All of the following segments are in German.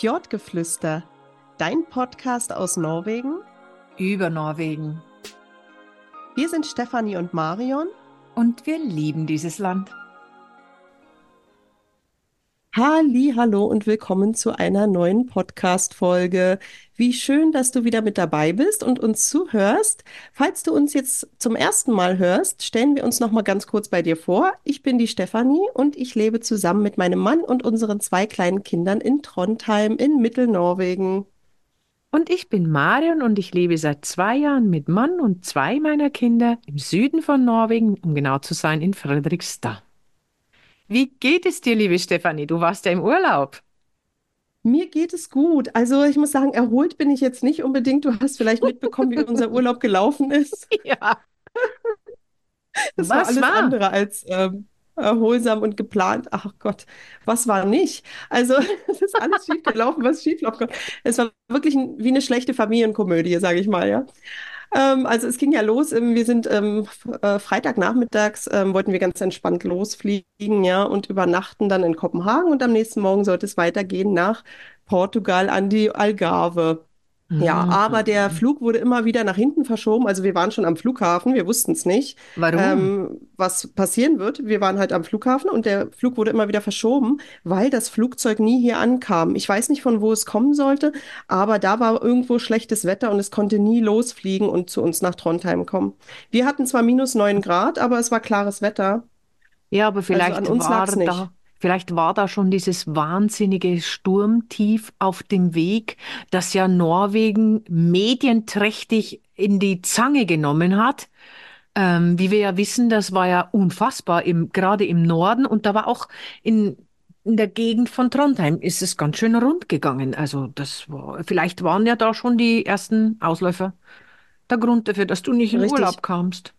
Fjordgeflüster, dein Podcast aus Norwegen. Über Norwegen. Wir sind Stefanie und Marion. Und wir lieben dieses Land. Halli, hallo und willkommen zu einer neuen Podcast-Folge. Wie schön, dass du wieder mit dabei bist und uns zuhörst. Falls du uns jetzt zum ersten Mal hörst, stellen wir uns noch mal ganz kurz bei dir vor. Ich bin die Stefanie und ich lebe zusammen mit meinem Mann und unseren zwei kleinen Kindern in Trondheim in Mittelnorwegen. Und ich bin Marion und ich lebe seit zwei Jahren mit Mann und zwei meiner Kinder im Süden von Norwegen, um genau zu sein, in Fredrikstad. Wie geht es dir, liebe Stefanie? Du warst ja im Urlaub. Mir geht es gut. Also ich muss sagen, erholt bin ich jetzt nicht unbedingt. Du hast vielleicht mitbekommen, wie unser Urlaub gelaufen ist. Ja. Das Was war alles war? andere als ähm, erholsam und geplant. Ach Gott, was war nicht? Also es ist alles schief gelaufen, was schief laufen konnte. Es war wirklich ein, wie eine schlechte Familienkomödie, sage ich mal, ja. Ähm, also es ging ja los. Wir sind ähm, äh, Freitagnachmittags ähm, wollten wir ganz entspannt losfliegen, ja, und übernachten dann in Kopenhagen und am nächsten Morgen sollte es weitergehen nach Portugal an die Algarve. Ja, aber der Mhm. Flug wurde immer wieder nach hinten verschoben. Also wir waren schon am Flughafen, wir wussten es nicht, Warum? ähm, was passieren wird. Wir waren halt am Flughafen und der Flug wurde immer wieder verschoben, weil das Flugzeug nie hier ankam. Ich weiß nicht, von wo es kommen sollte, aber da war irgendwo schlechtes Wetter und es konnte nie losfliegen und zu uns nach Trondheim kommen. Wir hatten zwar minus neun Grad, aber es war klares Wetter. Ja, aber Also an vielleicht uns war lag's nicht. Vielleicht war da schon dieses wahnsinnige Sturmtief auf dem Weg, das ja Norwegen medienträchtig in die Zange genommen hat. Ähm, wie wir ja wissen, das war ja unfassbar, im, gerade im Norden und da war auch in, in der Gegend von Trondheim ist es ganz schön rund gegangen. Also das war, vielleicht waren ja da schon die ersten Ausläufer der Grund dafür, dass du nicht in Richtig. Urlaub kamst.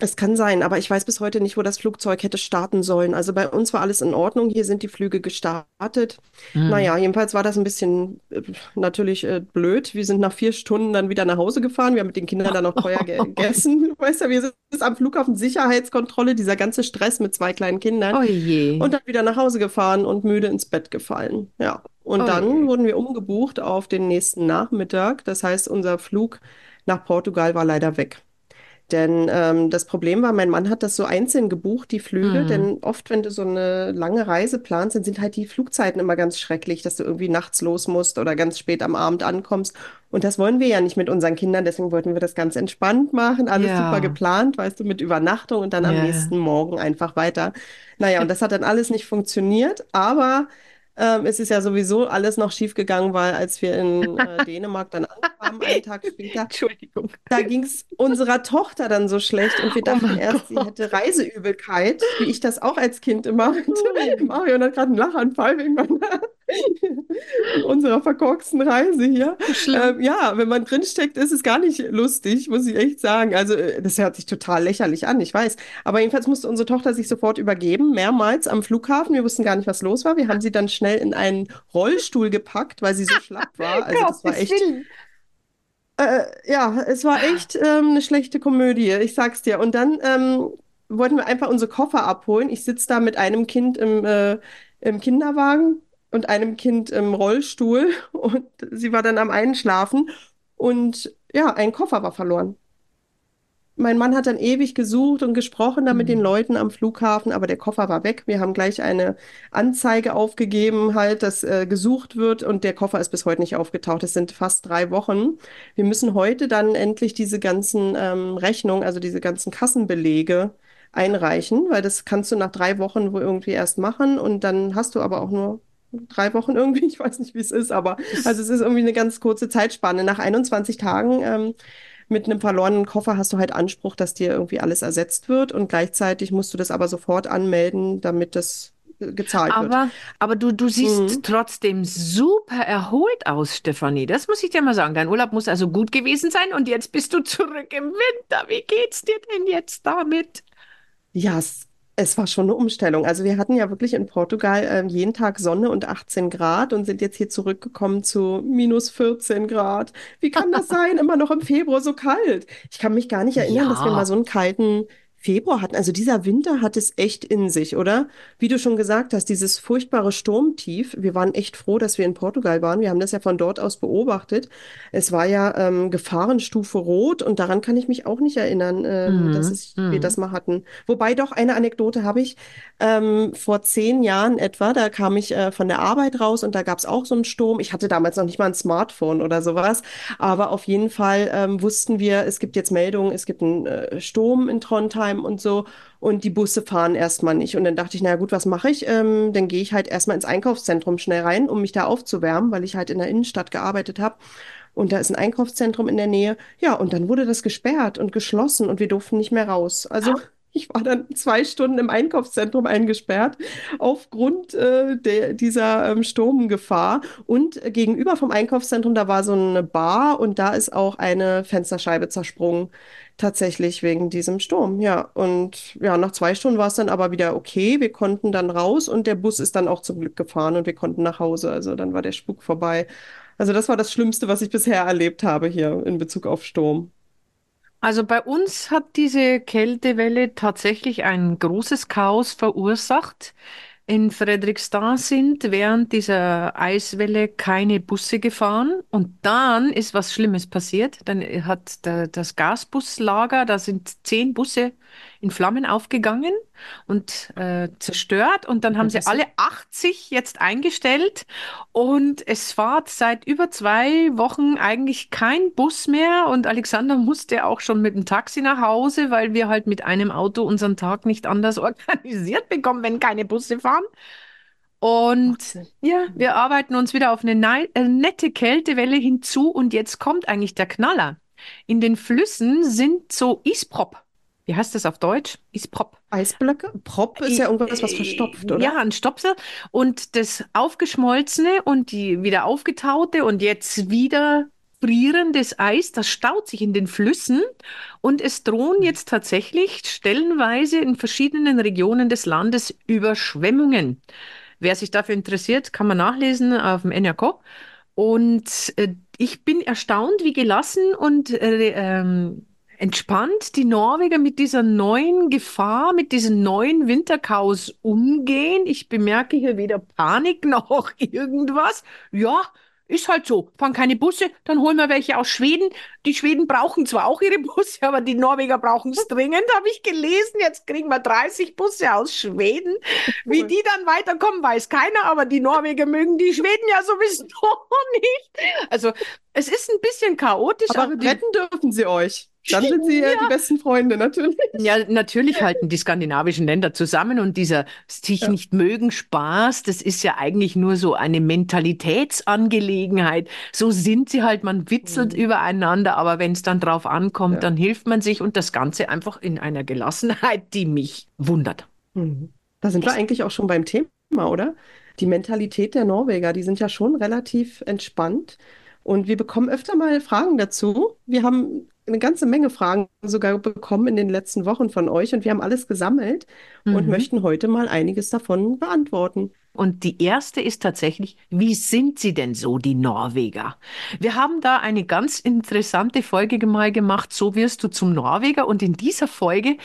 Es kann sein, aber ich weiß bis heute nicht, wo das Flugzeug hätte starten sollen. Also bei uns war alles in Ordnung. Hier sind die Flüge gestartet. Hm. Naja, jedenfalls war das ein bisschen äh, natürlich äh, blöd. Wir sind nach vier Stunden dann wieder nach Hause gefahren. Wir haben mit den Kindern dann noch teuer ge gegessen. Du weißt ja, wir sind am Flughafen Sicherheitskontrolle, dieser ganze Stress mit zwei kleinen Kindern. Oh je. Und dann wieder nach Hause gefahren und müde ins Bett gefallen. Ja. Und Oh dann je. wurden wir umgebucht auf den nächsten Nachmittag. Das heißt, unser Flug nach Portugal war leider weg. Denn ähm, das Problem war, mein Mann hat das so einzeln gebucht, die Flüge. Mhm. Denn oft, wenn du so eine lange Reise planst, dann sind halt die Flugzeiten immer ganz schrecklich, dass du irgendwie nachts los musst oder ganz spät am Abend ankommst. Und das wollen wir ja nicht mit unseren Kindern. Deswegen wollten wir das ganz entspannt machen. Alles super Ja. geplant, weißt du, mit Übernachtung und dann am nächsten Morgen einfach weiter. Naja, und das hat dann alles nicht funktioniert. Aber ähm, es ist ja sowieso alles noch schief gegangen, weil als wir in äh, Dänemark dann ankamen, einen Tag später, Entschuldigung. da ging es unserer Tochter dann so schlecht und wir Oh dachten mein erst, sie Gott. hätte Reiseübelkeit, wie ich das auch als Kind immer hatte. Marion hat gerade einen Lachanfall wegen meiner, unserer verkorksten Reise hier. Ähm, ja, wenn man drinsteckt, ist es gar nicht lustig, muss ich echt sagen. Also, äh, das hört sich total lächerlich an, ich weiß. Aber jedenfalls musste unsere Tochter sich sofort übergeben, mehrmals am Flughafen. Wir wussten gar nicht, was los war. Wir haben sie dann schnell in einen Rollstuhl gepackt, weil sie so schlapp war. Also, das war echt. Äh, ja, es war echt ähm, eine schlechte Komödie, ich sag's dir. Und dann ähm, wollten wir einfach unsere Koffer abholen. Ich sitze da mit einem Kind im, äh, im Kinderwagen und einem Kind im Rollstuhl und sie war dann am Einschlafen und ja, ein Koffer war verloren. Mein Mann hat dann ewig gesucht und gesprochen da mit den Hm. Leuten am Flughafen, aber der Koffer war weg. Wir haben gleich eine Anzeige aufgegeben, halt, dass äh, gesucht wird und der Koffer ist bis heute nicht aufgetaucht. Es sind fast drei Wochen. Wir müssen heute dann endlich diese ganzen ähm, Rechnungen, also diese ganzen Kassenbelege einreichen, weil das kannst du nach drei Wochen wohl irgendwie erst machen und dann hast du aber auch nur drei Wochen irgendwie. Ich weiß nicht, wie es ist, aber also es ist irgendwie eine ganz kurze Zeitspanne. Nach 21 Tagen ähm, mit einem verlorenen Koffer hast du halt Anspruch, dass dir irgendwie alles ersetzt wird und gleichzeitig musst du das aber sofort anmelden, damit das äh, gezahlt wird. Aber, aber du, du siehst Mhm. trotzdem super erholt aus, Stefanie. Das muss ich dir mal sagen. Dein Urlaub muss also gut gewesen sein und jetzt bist du zurück im Winter. Wie geht's dir denn jetzt damit? Ja, es, es war schon eine Umstellung. Also wir hatten ja wirklich in Portugal ähm, jeden Tag Sonne und 18 Grad und sind jetzt hier zurückgekommen zu minus 14 Grad. Wie kann das sein? Immer noch im Februar so kalt. Ich kann mich gar nicht erinnern, dass wir mal Ja, so einen kalten Februar hatten. Also dieser Winter hat es echt in sich, oder? Wie du schon gesagt hast, dieses furchtbare Sturmtief. Wir waren echt froh, dass wir in Portugal waren. Wir haben das ja von dort aus beobachtet. Es war ja ähm, Gefahrenstufe Rot und daran kann ich mich auch nicht erinnern, dass Mhm. es, wir das Mhm. mal hatten. Wobei doch eine Anekdote habe ich. Ähm, vor zehn Jahren etwa, da kam ich äh, von der Arbeit raus und da gab es auch so einen Sturm. Ich hatte damals noch nicht mal ein Smartphone oder sowas. Aber auf jeden Fall ähm, wussten wir, es gibt jetzt Meldungen, es gibt einen äh, Sturm in Trondheim und so und die Busse fahren erstmal nicht. Und dann dachte ich, naja gut, was mache ich? Ähm, dann gehe ich halt erstmal ins Einkaufszentrum schnell rein, um mich da aufzuwärmen, weil ich halt in der Innenstadt gearbeitet habe. Und da ist ein Einkaufszentrum in der Nähe. Ja, und dann wurde das gesperrt und geschlossen und wir durften nicht mehr raus. Also ich war dann zwei Stunden im Einkaufszentrum eingesperrt aufgrund äh, der, dieser ähm, Sturmgefahr. Und gegenüber vom Einkaufszentrum, da war so eine Bar und da ist auch eine Fensterscheibe zersprungen. Tatsächlich wegen diesem Sturm, ja. Und ja, nach zwei Stunden war es dann aber wieder okay. Wir konnten dann raus und der Bus ist dann auch zum Glück gefahren und wir konnten nach Hause. Also dann war der Spuk vorbei. Also das war das Schlimmste, was ich bisher erlebt habe hier in Bezug auf Sturm. Also bei uns hat diese Kältewelle tatsächlich ein großes Chaos verursacht. In Fredrikstad sind während dieser Eiswelle keine Busse gefahren und dann ist was Schlimmes passiert. Dann hat der, das Gasbuslager, da sind zehn Busse in Flammen aufgegangen und äh, zerstört und dann haben sie alle 80 jetzt eingestellt und es fährt seit über zwei Wochen eigentlich kein Bus mehr und Alexander musste auch schon mit dem Taxi nach Hause, weil wir halt mit einem Auto unseren Tag nicht anders organisiert bekommen, wenn keine Busse fahren. Und ja, wir arbeiten uns wieder auf eine nei- äh, nette Kältewelle hinzu und jetzt kommt eigentlich der Knaller. In den Flüssen sind so Isprop. Wie heißt das auf Deutsch? Isprop. Eisblöcke? Prop ist ja irgendwas, was verstopft, Ja, oder? ein Stopsel. Und das aufgeschmolzene und die wieder aufgetaute und jetzt wieder frierendes Eis, das staut sich in den Flüssen und es drohen jetzt tatsächlich stellenweise in verschiedenen Regionen des Landes Überschwemmungen. Wer sich dafür interessiert, kann man nachlesen auf dem NRK. Und äh, ich bin erstaunt, wie gelassen und äh, ähm, entspannt die Norweger mit dieser neuen Gefahr, mit diesem neuen Winterchaos umgehen. Ich bemerke hier weder Panik noch irgendwas. Ja, ist halt so. Fahren keine Busse, dann holen wir welche aus Schweden. Die Schweden brauchen zwar auch ihre Busse, aber die Norweger brauchen es dringend, habe ich gelesen. Jetzt kriegen wir 30 Busse aus Schweden. Wie die dann weiterkommen, weiß keiner, aber die Norweger mögen die Schweden ja sowieso nicht. Also es ist ein bisschen chaotisch, Aber aber retten dürfen sie euch. Dann sind sie ja die besten Freunde, natürlich. ja, natürlich halten die skandinavischen Länder zusammen und dieser sich Ja. nicht mögen Spaß, das ist ja eigentlich nur so eine Mentalitätsangelegenheit. So sind sie halt, man witzelt Mhm. übereinander, aber wenn es dann drauf ankommt, Ja. dann hilft man sich und das Ganze einfach in einer Gelassenheit, die mich wundert. Mhm. Da sind wir eigentlich auch schon beim Thema, oder? Die Mentalität der Norweger, die sind ja schon relativ entspannt. Und wir bekommen öfter mal Fragen dazu. Wir haben eine ganze Menge Fragen sogar bekommen in den letzten Wochen von euch und wir haben alles gesammelt und Mhm. möchten heute mal einiges davon beantworten. Und die erste ist tatsächlich, wie sind sie denn so, die Norweger? Wir haben da eine ganz interessante Folge mal gemacht, so wirst du zum Norweger. Und in dieser Folge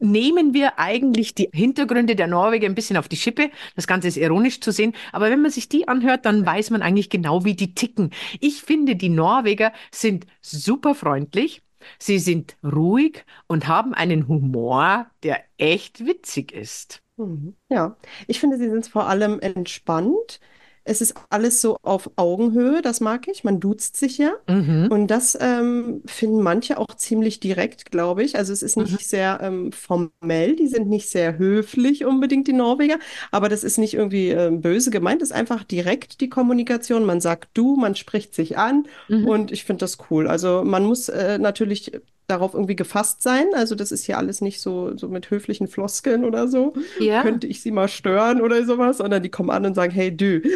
nehmen wir eigentlich die Hintergründe der Norweger ein bisschen auf die Schippe. Das Ganze ist ironisch zu sehen. Aber wenn man sich die anhört, dann weiß man eigentlich genau, wie die ticken. Ich finde, die Norweger sind super freundlich. Sie sind ruhig und haben einen Humor, der echt witzig ist. Mhm. Ja, ich finde, sie sind vor allem entspannt. Es ist alles so auf Augenhöhe, das mag ich. Man duzt sich ja. Mhm. Und das ähm, finden manche auch ziemlich direkt, glaube ich. Also es ist Mhm. nicht sehr ähm, formell, die sind nicht sehr höflich unbedingt, die Norweger, aber das ist nicht irgendwie ähm, böse gemeint, das ist einfach direkt die Kommunikation. Man sagt du, man spricht sich an Mhm. und ich finde das cool. Also man muss äh, natürlich darauf irgendwie gefasst sein. Also das ist hier alles nicht so, so mit höflichen Floskeln oder so. Ja. Könnte ich sie mal stören oder sowas, sondern die kommen an und sagen, hey, du.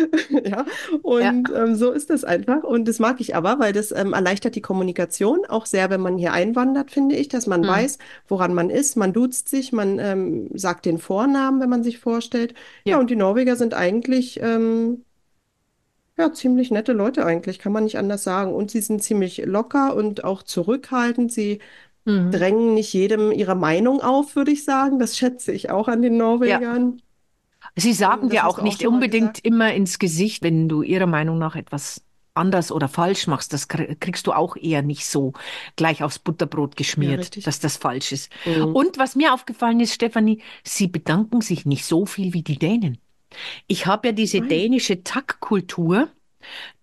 Ja, und ähm, so ist das einfach. Und das mag ich aber, weil das ähm, erleichtert die Kommunikation auch sehr, wenn man hier einwandert, finde ich, dass man Hm. weiß, woran man ist. Man duzt sich, man ähm, sagt den Vornamen, wenn man sich vorstellt. Ja, Ja. und die Norweger sind eigentlich ähm, ja, ziemlich nette Leute eigentlich, kann man nicht anders sagen. Und sie sind ziemlich locker und auch zurückhaltend. Sie Mhm. drängen nicht jedem ihre Meinung auf, würde ich sagen. Das schätze ich auch an den Ja. Norwegern. Sie Ähm, sagen Das dir hast auch du auch nicht schon mal unbedingt gesagt. immer ins Gesicht, wenn du ihrer Meinung nach etwas anders oder falsch machst. Das krie- kriegst du auch eher nicht so gleich aufs Butterbrot Ja, geschmiert, richtig. dass das falsch ist. Mhm. Und was mir aufgefallen ist, Stefanie, sie bedanken sich nicht so viel wie die Dänen. Ich habe ja diese dänische Tackkultur.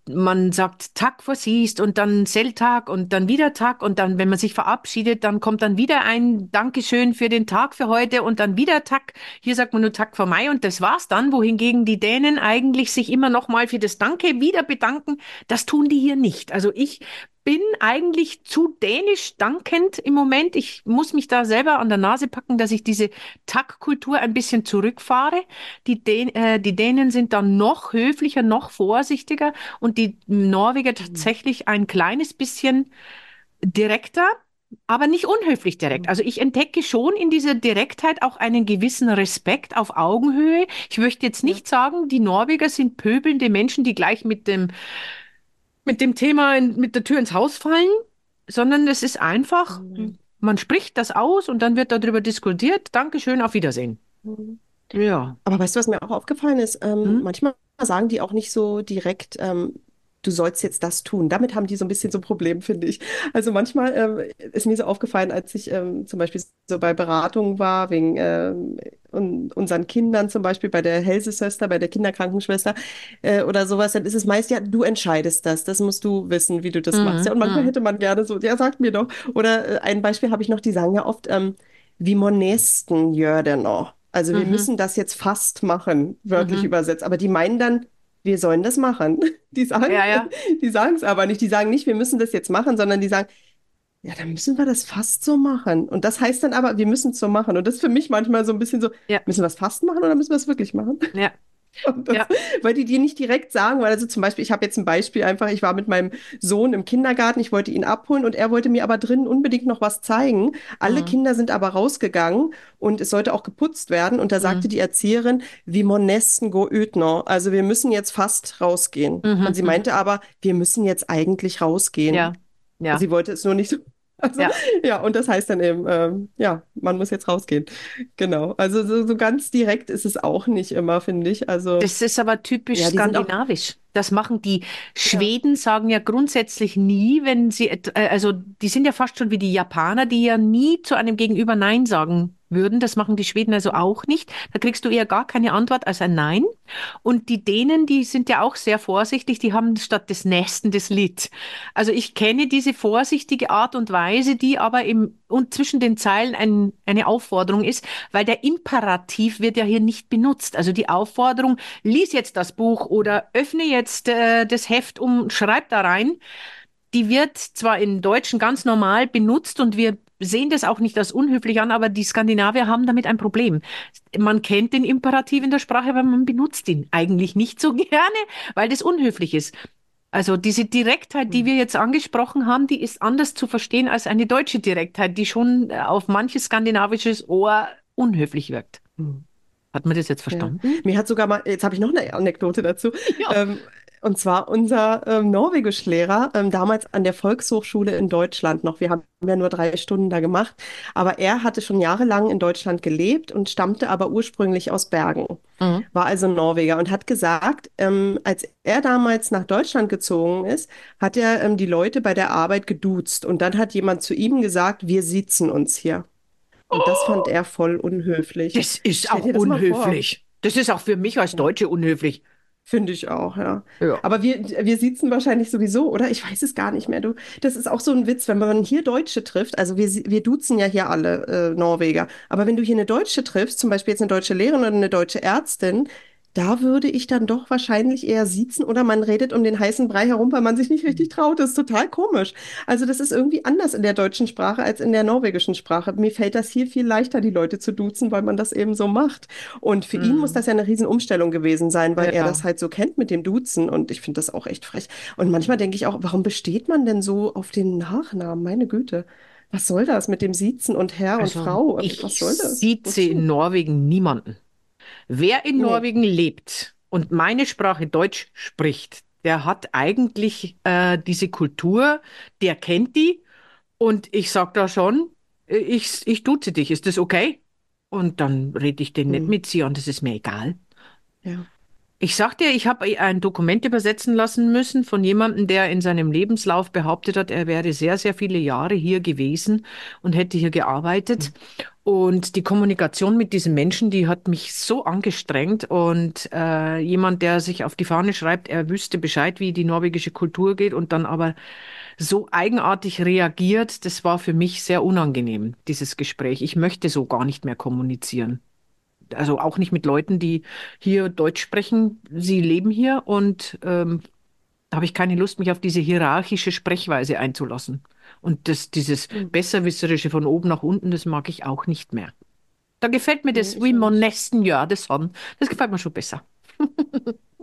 Man sagt Tag versiehst und dann Selltag und dann wieder Tag und dann, wenn man sich verabschiedet, dann kommt dann wieder ein Dankeschön für den Tag für heute und dann wieder Tag. Hier sagt man nur Tag vor Mai und das war's dann, wohingegen die Dänen eigentlich sich immer noch mal für das Danke wieder bedanken. Das tun die hier nicht. Also ich bin eigentlich zu dänisch dankend im Moment. Ich muss mich da selber an der Nase packen, dass ich diese Taktkultur ein bisschen zurückfahre. Die, Dän äh, die Dänen sind dann noch höflicher, noch vorsichtiger und die Norweger Mhm. tatsächlich ein kleines bisschen direkter, aber nicht unhöflich direkt. Mhm. Also ich entdecke schon in dieser Direktheit auch einen gewissen Respekt auf Augenhöhe. Ich möchte jetzt nicht sagen, die Norweger sind pöbelnde Menschen, die gleich mit dem mit dem Thema in, mit der Tür ins Haus fallen, sondern es ist einfach, Mhm. man spricht das aus und dann wird darüber diskutiert. Dankeschön, auf Wiedersehen. Mhm. Ja. Aber weißt du, was mir auch aufgefallen ist? Ähm, Hm? manchmal sagen die auch nicht so direkt, ähm, du sollst jetzt das tun. Damit haben die so ein bisschen so ein Problem, finde ich. Also manchmal ähm, ist mir so aufgefallen, als ich ähm, zum Beispiel so bei Beratungen war, wegen ähm, un unseren Kindern zum Beispiel, bei der Hälsesöster, bei der Kinderkrankenschwester äh, oder sowas, dann ist es meist, ja, du entscheidest das. Das musst du wissen, wie du das machst. Ja, Mhm, und manchmal mhm. hätte man gerne so, ja, sag mir doch. Oder äh, ein Beispiel habe ich noch, die sagen ja oft, ähm, vi må nästan göra det Also wir Mhm, müssen das jetzt fast machen, wörtlich mhm. übersetzt. Aber die meinen dann, wir sollen das machen. Die sagen, Ja, ja, die sagen es aber nicht. Die sagen nicht, wir müssen das jetzt machen, sondern die sagen, ja, dann müssen wir das fast so machen. Und das heißt dann aber, wir müssen es so machen. Und das ist für mich manchmal so ein bisschen so, ja, müssen wir es fast machen oder müssen wir es wirklich machen? ja, das, ja. weil die dir nicht direkt sagen, weil also zum Beispiel, ich habe jetzt ein Beispiel einfach, ich war mit meinem Sohn im Kindergarten, ich wollte ihn abholen und er wollte mir aber drinnen unbedingt noch was zeigen. Alle Mhm, Kinder sind aber rausgegangen und es sollte auch geputzt werden und da sagte mhm, die Erzieherin, vi må nesten gå ut nå. Also wir müssen jetzt fast rausgehen. Und mhm, sie mhm. meinte aber, wir müssen jetzt eigentlich rausgehen. Ja, ja, Sie wollte es nur nicht so. Also, ja. ja, und das heißt dann eben, ähm, ja, man muss jetzt rausgehen. Genau. Also so, so ganz direkt ist es auch nicht immer, finde ich. Also, Das ist aber typisch ja, skandinavisch. Das machen die ja. Schweden, sagen ja grundsätzlich nie, wenn sie, äh, also die sind ja fast schon wie die Japaner, die ja nie zu einem Gegenüber Nein sagen würden. Das machen die Schweden also auch nicht. Da kriegst du eher gar keine Antwort als ein Nein. Und die Dänen, die sind ja auch sehr vorsichtig, die haben statt des Nächsten das Lied. Also ich kenne diese vorsichtige Art und Weise, die aber im, und zwischen den Zeilen ein, eine Aufforderung ist, weil der Imperativ wird ja hier nicht benutzt. Also die Aufforderung, lies jetzt das Buch oder öffne jetzt äh, das Heft um, schreib da rein, die wird zwar in Deutschen ganz normal benutzt und wir sehen das auch nicht als unhöflich an, aber die Skandinavier haben damit ein Problem. Man kennt den Imperativ in der Sprache, aber man benutzt ihn eigentlich nicht so gerne, weil das unhöflich ist. Also diese Direktheit, die Hm. wir jetzt angesprochen haben, die ist anders zu verstehen als eine deutsche Direktheit, die schon auf manches skandinavisches Ohr unhöflich wirkt. Hm. Hat man das jetzt Ja, verstanden? mir hat sogar mal, jetzt habe ich noch eine Anekdote dazu. Ja. Ähm, und zwar unser ähm, Norwegischlehrer, ähm, damals an der Volkshochschule in Deutschland noch. Wir haben ja nur drei Stunden da gemacht. Aber er hatte schon jahrelang in Deutschland gelebt und stammte aber ursprünglich aus Bergen. Mhm. War also Norweger und hat gesagt, ähm, als er damals nach Deutschland gezogen ist, hat er ähm, die Leute bei der Arbeit geduzt. Und dann hat jemand zu ihm gesagt, wir siezen uns hier. Und das fand er voll unhöflich. Das ist auch das unhöflich. Das ist auch für mich als. Deutsche unhöflich. Finde ich auch, ja. Ja. Aber wir, wir siezen wahrscheinlich sowieso, oder? Ich weiß es gar nicht mehr. Du, das ist auch so ein Witz, wenn man hier Deutsche trifft. Also wir, wir duzen ja hier alle äh, Norweger. Aber wenn du hier eine Deutsche triffst, zum Beispiel jetzt eine deutsche Lehrerin oder eine deutsche Ärztin, da würde ich dann doch wahrscheinlich eher siezen oder man redet um den heißen Brei herum, weil man sich nicht richtig traut. Das ist total komisch. Also das ist irgendwie anders in der deutschen Sprache als in der norwegischen Sprache. Mir fällt das hier viel leichter, die Leute zu duzen, weil man das eben so macht. Und für ihn muss Mhm. das ja eine Riesenumstellung gewesen sein, weil er Ja. das halt so kennt mit dem Duzen. Und ich finde das auch echt frech. Und manchmal denke ich auch, warum besteht man denn so auf den Nachnamen? Meine Güte. Was soll das mit dem Siezen und Herr und Also Frau? Was ich soll das? sieze in? Norwegen niemanden. Wer in Nee. Norwegen lebt und meine Sprache Deutsch spricht, der hat eigentlich äh, diese Kultur, der kennt die Und ich sag da schon, ich, ich duze dich, ist das okay? Und dann rede ich den nicht Hm. mit sie an, das ist mir egal. Ja. Ich sagte, ich habe ein Dokument übersetzen lassen müssen von jemandem, der in seinem Lebenslauf behauptet hat, er wäre sehr, sehr viele Jahre hier gewesen und hätte hier gearbeitet. Und die Kommunikation mit diesen Menschen, die hat mich so angestrengt. Und äh, jemand, der sich auf die Fahne schreibt, er wüsste Bescheid, wie die norwegische Kultur geht und dann aber so eigenartig reagiert, das war für mich sehr unangenehm, dieses Gespräch. Ich möchte so gar nicht mehr kommunizieren. Also auch nicht mit Leuten, die hier Deutsch sprechen. Sie leben hier und ähm, da habe ich keine Lust, mich auf diese hierarchische Sprechweise einzulassen. Und das, dieses Hm. Besserwisserische von oben nach unten, das mag ich auch nicht mehr. Da gefällt mir das wie auch mon nicht. nächsten Jahr, das Son. Das gefällt mir schon besser.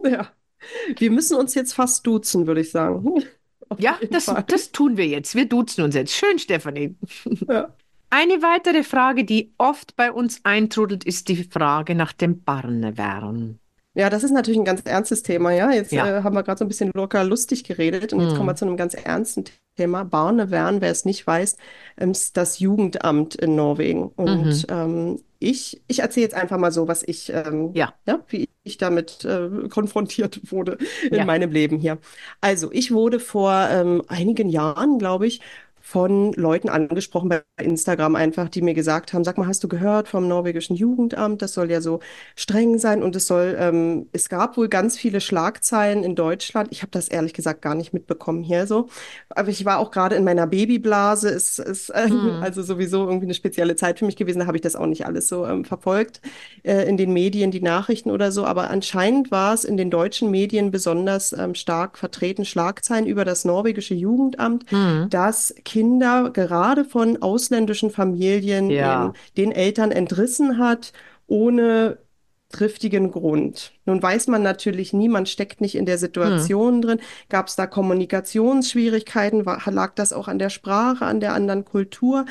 Ja. Wir müssen uns jetzt fast duzen, würde ich sagen. Auf Ja, das, das tun wir jetzt. Wir duzen uns jetzt. Schön, Stefanie. Ja. Eine weitere Frage, die oft bei uns eintrudelt, ist die Frage nach dem Barnevern. Ja, das ist natürlich ein ganz ernstes Thema, ja. Jetzt Ja. äh, haben wir gerade so ein bisschen locker lustig geredet und jetzt kommen wir Hm. zu einem ganz ernsten Thema. Barnevern, wer es nicht weiß, ähm, ist das Jugendamt in Norwegen. Mhm. Und ähm, ich, ich erzähle jetzt einfach mal so, was ich, ähm, Ja, ja, wie ich damit äh, konfrontiert wurde in ja. meinem Leben hier. Also, ich wurde vor ähm, einigen Jahren, glaube ich, von Leuten angesprochen bei Instagram einfach, die mir gesagt haben, sag mal, hast du gehört vom norwegischen Jugendamt? Das soll ja so streng sein und es soll, ähm, es gab wohl ganz viele Schlagzeilen in Deutschland. Ich habe das ehrlich gesagt gar nicht mitbekommen hier so. Aber ich war auch gerade in meiner Babyblase. Es ist ähm, Hm. also sowieso irgendwie eine spezielle Zeit für mich gewesen. Da habe ich das auch nicht alles so ähm, verfolgt äh, in den Medien, die Nachrichten oder so. Aber anscheinend war es in den deutschen Medien besonders ähm, stark vertreten, Schlagzeilen über das norwegische Jugendamt, Hm. dass Kinder gerade von ausländischen Familien Ja. den Eltern entrissen hat, ohne triftigen Grund. Nun weiß man natürlich nie, man steckt nicht in der Hm. Situation drin. Gab es da Kommunikationsschwierigkeiten? War, lag das auch an der Sprache, an der anderen Kultur?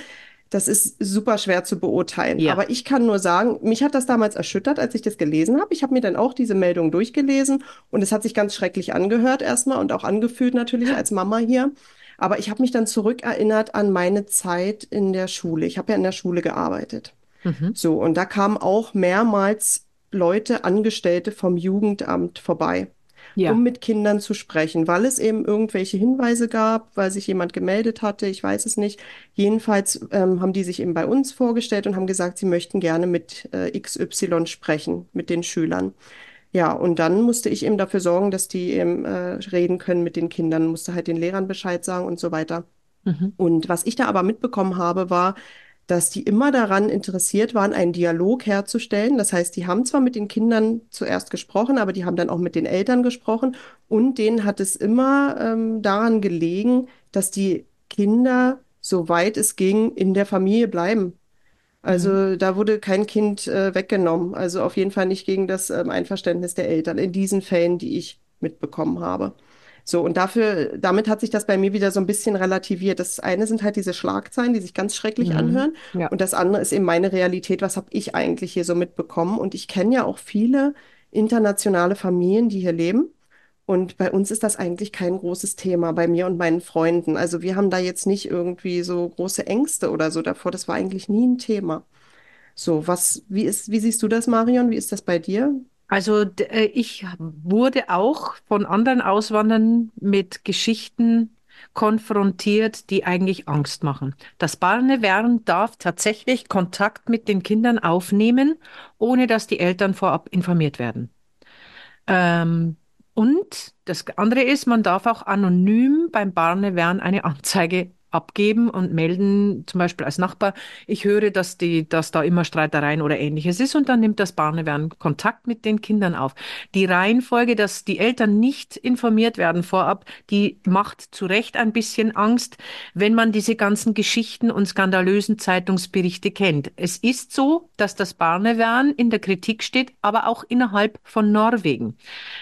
Das ist super schwer zu beurteilen. Ja. Aber ich kann nur sagen, mich hat das damals erschüttert, als ich das gelesen habe. Ich habe mir dann auch diese Meldung durchgelesen und es hat sich ganz schrecklich angehört erstmal und auch angefühlt natürlich als Mama hier. Aber ich habe mich dann zurückerinnert an meine Zeit in der Schule. Ich habe ja in der Schule gearbeitet. Mhm. So, und da kamen auch mehrmals Leute, Angestellte vom Jugendamt vorbei, Ja. um mit Kindern zu sprechen, weil es eben irgendwelche Hinweise gab, weil sich jemand gemeldet hatte, ich weiß es nicht. Jedenfalls ähm, haben die sich eben bei uns vorgestellt und haben gesagt, sie möchten gerne mit äh, XY sprechen, mit den Schülern. Ja, und dann musste ich eben dafür sorgen, dass die eben äh, reden können mit den Kindern, musste halt den Lehrern Bescheid sagen und so weiter. Mhm. Und was ich da aber mitbekommen habe, war, dass die immer daran interessiert waren, einen Dialog herzustellen. Das heißt, die haben zwar mit den Kindern zuerst gesprochen, aber die haben dann auch mit den Eltern gesprochen. Und denen hat es immer ähm, daran gelegen, dass die Kinder, soweit es ging, in der Familie bleiben. Mhm. Also da wurde kein Kind äh, weggenommen. Also auf jeden Fall nicht gegen das ähm, Einverständnis der Eltern in diesen Fällen, die ich mitbekommen habe. So, und dafür, damit hat sich das bei mir wieder so ein bisschen relativiert. Das eine sind halt diese Schlagzeilen, die sich ganz schrecklich Mhm. anhören. Ja. Und das andere ist eben meine Realität. Was habe ich eigentlich hier so mitbekommen? Und ich kenne ja auch viele internationale Familien, die hier leben. Und bei uns ist das eigentlich kein großes Thema, bei mir und meinen Freunden. Also wir haben da jetzt nicht irgendwie so große Ängste oder so davor. Das war eigentlich nie ein Thema. So, was, wie ist, wie siehst du das, Marion? Wie ist das bei dir? Also äh, ich wurde auch von anderen Auswanderern mit Geschichten konfrontiert, die eigentlich Angst machen. Das Barnevern darf tatsächlich Kontakt mit den Kindern aufnehmen, ohne dass die Eltern vorab informiert werden. Ähm, und das andere ist, man darf auch anonym beim Barnevern eine Anzeige abgeben und melden, zum Beispiel als Nachbar, ich höre, dass die, dass da immer Streitereien oder Ähnliches ist und dann nimmt das Barnevern Kontakt mit den Kindern auf. Die Reihenfolge, dass die Eltern nicht informiert werden vorab, die macht zu Recht ein bisschen Angst, wenn man diese ganzen Geschichten und skandalösen Zeitungsberichte kennt. Es ist so, dass das Barnevern in der Kritik steht, aber auch innerhalb von Norwegen.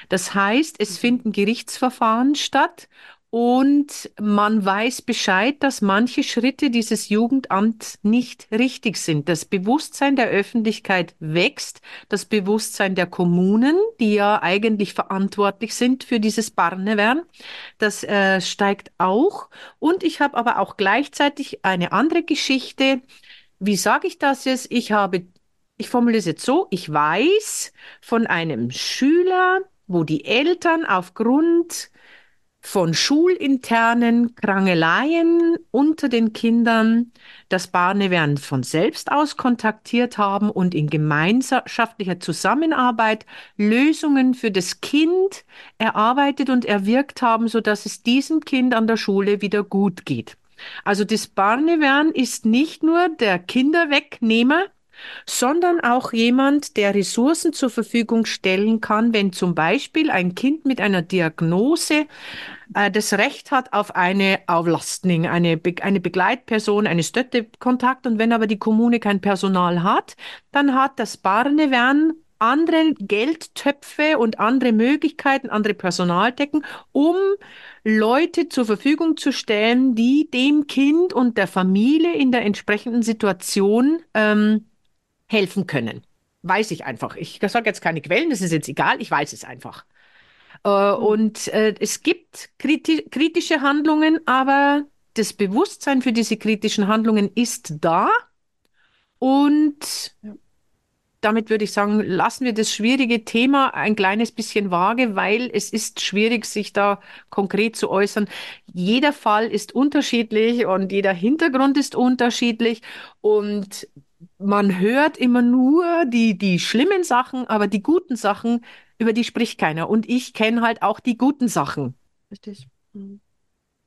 Das heißt, es finden Gerichtsverfahren statt Und man weiß Bescheid, dass manche Schritte dieses Jugendamt nicht richtig sind. Das Bewusstsein der Öffentlichkeit wächst, das Bewusstsein der Kommunen, die ja eigentlich verantwortlich sind für dieses Barnevern, das äh, steigt auch. Und ich habe aber auch gleichzeitig eine andere Geschichte. Wie sage ich das jetzt? Ich habe, ich formuliere es jetzt so, ich weiß von einem Schüler, wo die Eltern aufgrund von schulinternen Krangeleien unter den Kindern das Barnevern von selbst aus kontaktiert haben und in gemeinschaftlicher Zusammenarbeit Lösungen für das Kind erarbeitet und erwirkt haben, sodass es diesem Kind an der Schule wieder gut geht. Also das Barnevern ist nicht nur der Kinderwegnehmer, sondern auch jemand, der Ressourcen zur Verfügung stellen kann, wenn zum Beispiel ein Kind mit einer Diagnose äh, das Recht hat auf eine Auflastung, eine, Be eine Begleitperson, eine Stöttekontakt. Und wenn aber die Kommune kein Personal hat, dann hat das Barnevern andere Geldtöpfe und andere Möglichkeiten, andere Personaldecken, um Leute zur Verfügung zu stellen, die dem Kind und der Familie in der entsprechenden Situation ähm, helfen können. Weiß ich einfach. Ich sage jetzt keine Quellen, das ist jetzt egal, ich weiß es einfach. Äh, mhm. Und äh, es gibt kriti kritische Handlungen, aber das Bewusstsein für diese kritischen Handlungen ist da. Und ja. damit würde ich sagen, lassen wir das schwierige Thema ein kleines bisschen vage, weil es ist schwierig, sich da konkret zu äußern. Jeder Fall ist unterschiedlich und jeder Hintergrund ist unterschiedlich. Und man hört immer nur die, die schlimmen Sachen, aber die guten Sachen, über die spricht keiner. Und ich kenne halt auch die guten Sachen. Richtig. Mhm.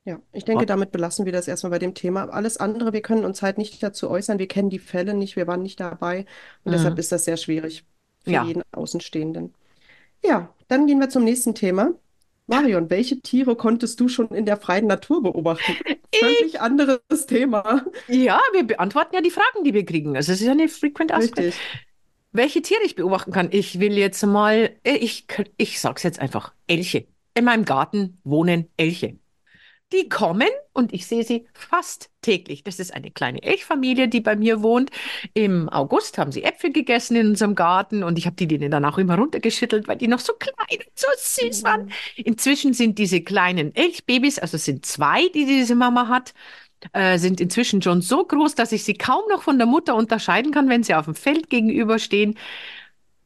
Ja, ich denke, damit belassen wir das erstmal bei dem Thema. Alles andere, wir können uns halt nicht dazu äußern. Wir kennen die Fälle nicht, wir waren nicht dabei. Und mhm. deshalb ist das sehr schwierig für ja. jeden Außenstehenden. Ja, dann gehen wir zum nächsten Thema. Marion, welche Tiere konntest du schon in der freien Natur beobachten? Völlig ich, anderes Thema. Ja, wir beantworten ja die Fragen, die wir kriegen. Also es ist ja eine Frequent Asked. Richtig. Welche Tiere ich beobachten kann? Ich will jetzt mal, äh, ich, ich sag's jetzt einfach, Elche. In meinem Garten wohnen Elche. Die kommen und ich sehe sie fast täglich. Das ist eine kleine Elchfamilie, die bei mir wohnt. Im August haben sie Äpfel gegessen in unserem Garten und ich habe die denen dann auch immer runtergeschüttelt, weil die noch so klein und so süß waren. Inzwischen sind diese kleinen Elchbabys, also es sind zwei, die diese Mama hat, äh, sind inzwischen schon so groß, dass ich sie kaum noch von der Mutter unterscheiden kann, wenn sie auf dem Feld gegenüberstehen.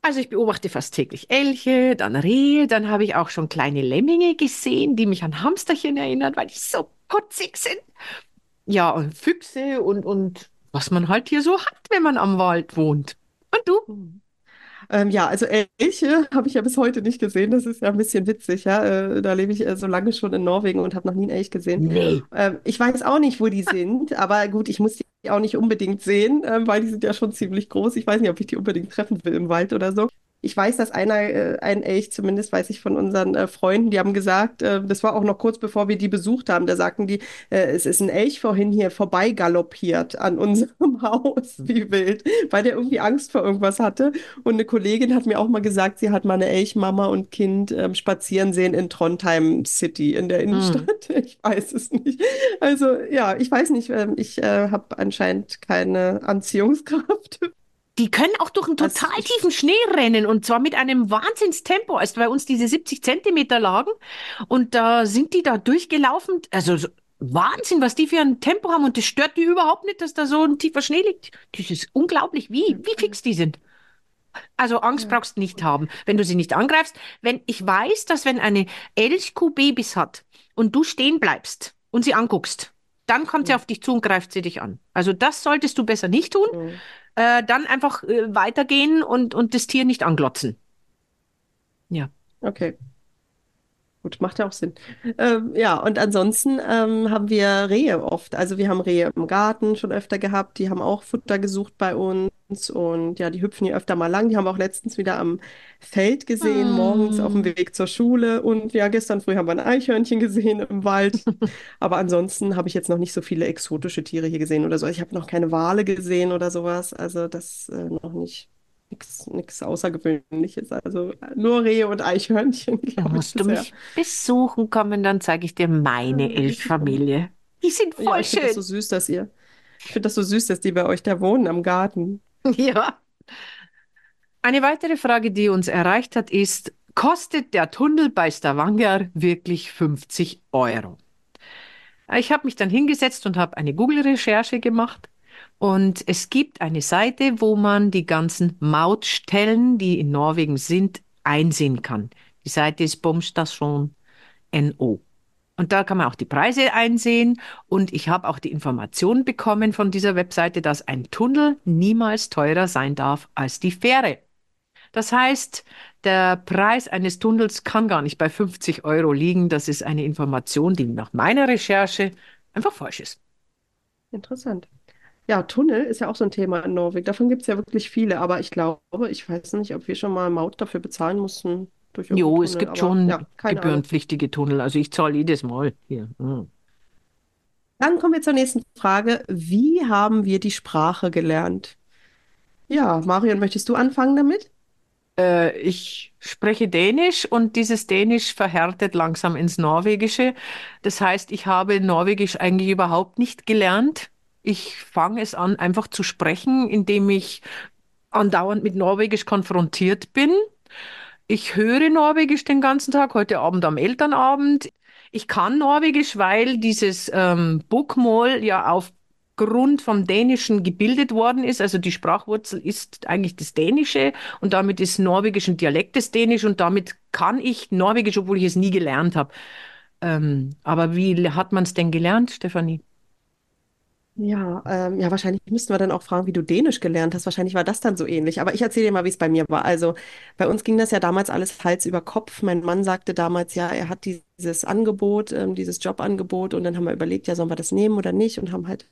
Also ich beobachte fast täglich Elche, dann Rehe, dann habe ich auch schon kleine Lemminge gesehen, die mich an Hamsterchen erinnern, weil die so putzig sind. Ja, und Füchse und, und was man halt hier so hat, wenn man am Wald wohnt. Und du? Ähm, ja, also Elche habe ich ja bis heute nicht gesehen. Das ist ja ein bisschen witzig, ja. Äh, da lebe ich äh, so lange schon in Norwegen und habe noch nie einen Elch gesehen. Nee. Ähm, ich weiß auch nicht, wo die sind, aber gut, ich muss die auch nicht unbedingt sehen, ähm, weil die sind ja schon ziemlich groß. Ich weiß nicht, ob ich die unbedingt treffen will im Wald oder so. Ich weiß, dass einer, äh, ein Elch, zumindest weiß ich von unseren äh, Freunden, die haben gesagt, äh, das war auch noch kurz bevor wir die besucht haben, da sagten die, äh, es ist ein Elch vorhin hier vorbei galoppiert an unserem Haus, wie wild, weil der irgendwie Angst vor irgendwas hatte. Und eine Kollegin hat mir auch mal gesagt, sie hat mal eine Elchmama und Kind ähm, spazieren sehen in Trondheim City, in der hm. Innenstadt. Hm. Ich weiß es nicht. Also ja, ich weiß nicht, ähm, ich äh, habe anscheinend keine Anziehungskraft die können auch durch einen total tiefen Schnee rennen und zwar mit einem Wahnsinnstempo, als bei uns diese 70 Zentimeter lagen und da sind die da durchgelaufen. Also Wahnsinn, was die für ein Tempo haben und das stört die überhaupt nicht, dass da so ein tiefer Schnee liegt. Das ist unglaublich, wie, wie fix die sind. Also Angst brauchst du nicht haben, wenn du sie nicht angreifst. Wenn ich weiß, dass wenn eine Elchkuh Babys hat und du stehen bleibst und sie anguckst, dann kommt sie auf dich zu und greift sie dich an. Also das solltest du besser nicht tun äh, dann einfach äh, weitergehen und, und das Tier nicht anglotzen. Ja. Okay. Gut, macht ja auch Sinn. Ähm, ja, und ansonsten ähm, haben wir Rehe oft. Also wir haben Rehe im Garten schon öfter gehabt. Die haben auch Futter gesucht bei uns. Und ja, die hüpfen hier öfter mal lang. Die haben wir auch letztens wieder am Feld gesehen, mm. morgens auf dem. Weg zur Schule. Und ja, gestern früh haben wir ein Eichhörnchen gesehen im Wald. Aber ansonsten habe ich jetzt noch nicht so viele exotische Tiere hier gesehen oder so. Ich habe noch keine Wale gesehen oder sowas. Also das äh, noch nicht. Nichts Außergewöhnliches. Also nur Rehe und Eichhörnchen, Da glaube ich, musst du mich besuchen kommen, dann zeige ich dir meine schön. Elchfamilie. Die sind Ja, voll ich finde das so schön. süß, dass ihr, ich finde das so süß, dass die bei euch da wohnen am Garten. Ja. Eine weitere Frage, die uns erreicht hat, ist, kostet der Tunnel bei Stavanger wirklich 50 Euro? Ich habe mich dann hingesetzt und habe eine Google-Recherche gemacht. Und es gibt eine Seite, wo man die ganzen Mautstellen, die in Norwegen sind, einsehen kann. Die Seite ist bomstasjon.no. Und da kann man auch die Preise einsehen. Und ich habe auch die Information bekommen von dieser Webseite, dass ein Tunnel niemals teurer sein darf als die Fähre. Das heißt, der Preis eines Tunnels kann gar nicht bei 50 Euro liegen. Das ist eine Information, die nach meiner Recherche einfach falsch ist. Interessant. Ja, Tunnel ist ja auch so ein Thema in Norwegen. Davon gibt es ja wirklich viele, aber ich glaube, ich weiß nicht, ob wir schon mal Maut dafür bezahlen mussten durch irgendeinen Jo, es Tunnel, gibt aber schon ja, keine Ahnung. gebührenpflichtige Tunnel. Also ich zahle jedes Mal hier. Hm. Dann kommen wir zur nächsten Frage. Wie haben wir die Sprache gelernt? Ja, Marion, möchtest du anfangen damit? Äh, ich spreche Dänisch und dieses Dänisch verhärtet langsam ins Norwegische. Das heißt, ich habe Norwegisch eigentlich überhaupt nicht gelernt. Ich fange es an, einfach zu sprechen, indem ich andauernd mit Norwegisch konfrontiert bin. Ich höre Norwegisch den ganzen Tag, heute Abend am Elternabend. Ich kann Norwegisch, weil dieses ähm, Bokmål ja aufgrund vom Dänischen gebildet worden ist. Also die Sprachwurzel ist eigentlich das Dänische und damit ist Norwegisch ein Dialekt des Dänisch und damit kann ich Norwegisch, obwohl ich es nie gelernt habe. Ähm, aber wie hat man es denn gelernt, Stefanie? Ja, ähm, ja, wahrscheinlich müssten wir dann auch fragen, wie du Dänisch gelernt hast. Wahrscheinlich war das dann so ähnlich. Aber ich erzähle dir mal, wie es bei mir war. Also bei uns ging das ja damals alles Hals über Kopf. Mein Mann sagte damals, ja, er hat dieses Angebot, ähm, dieses Jobangebot. Und dann haben wir überlegt, ja, sollen wir das nehmen oder nicht? Und haben halt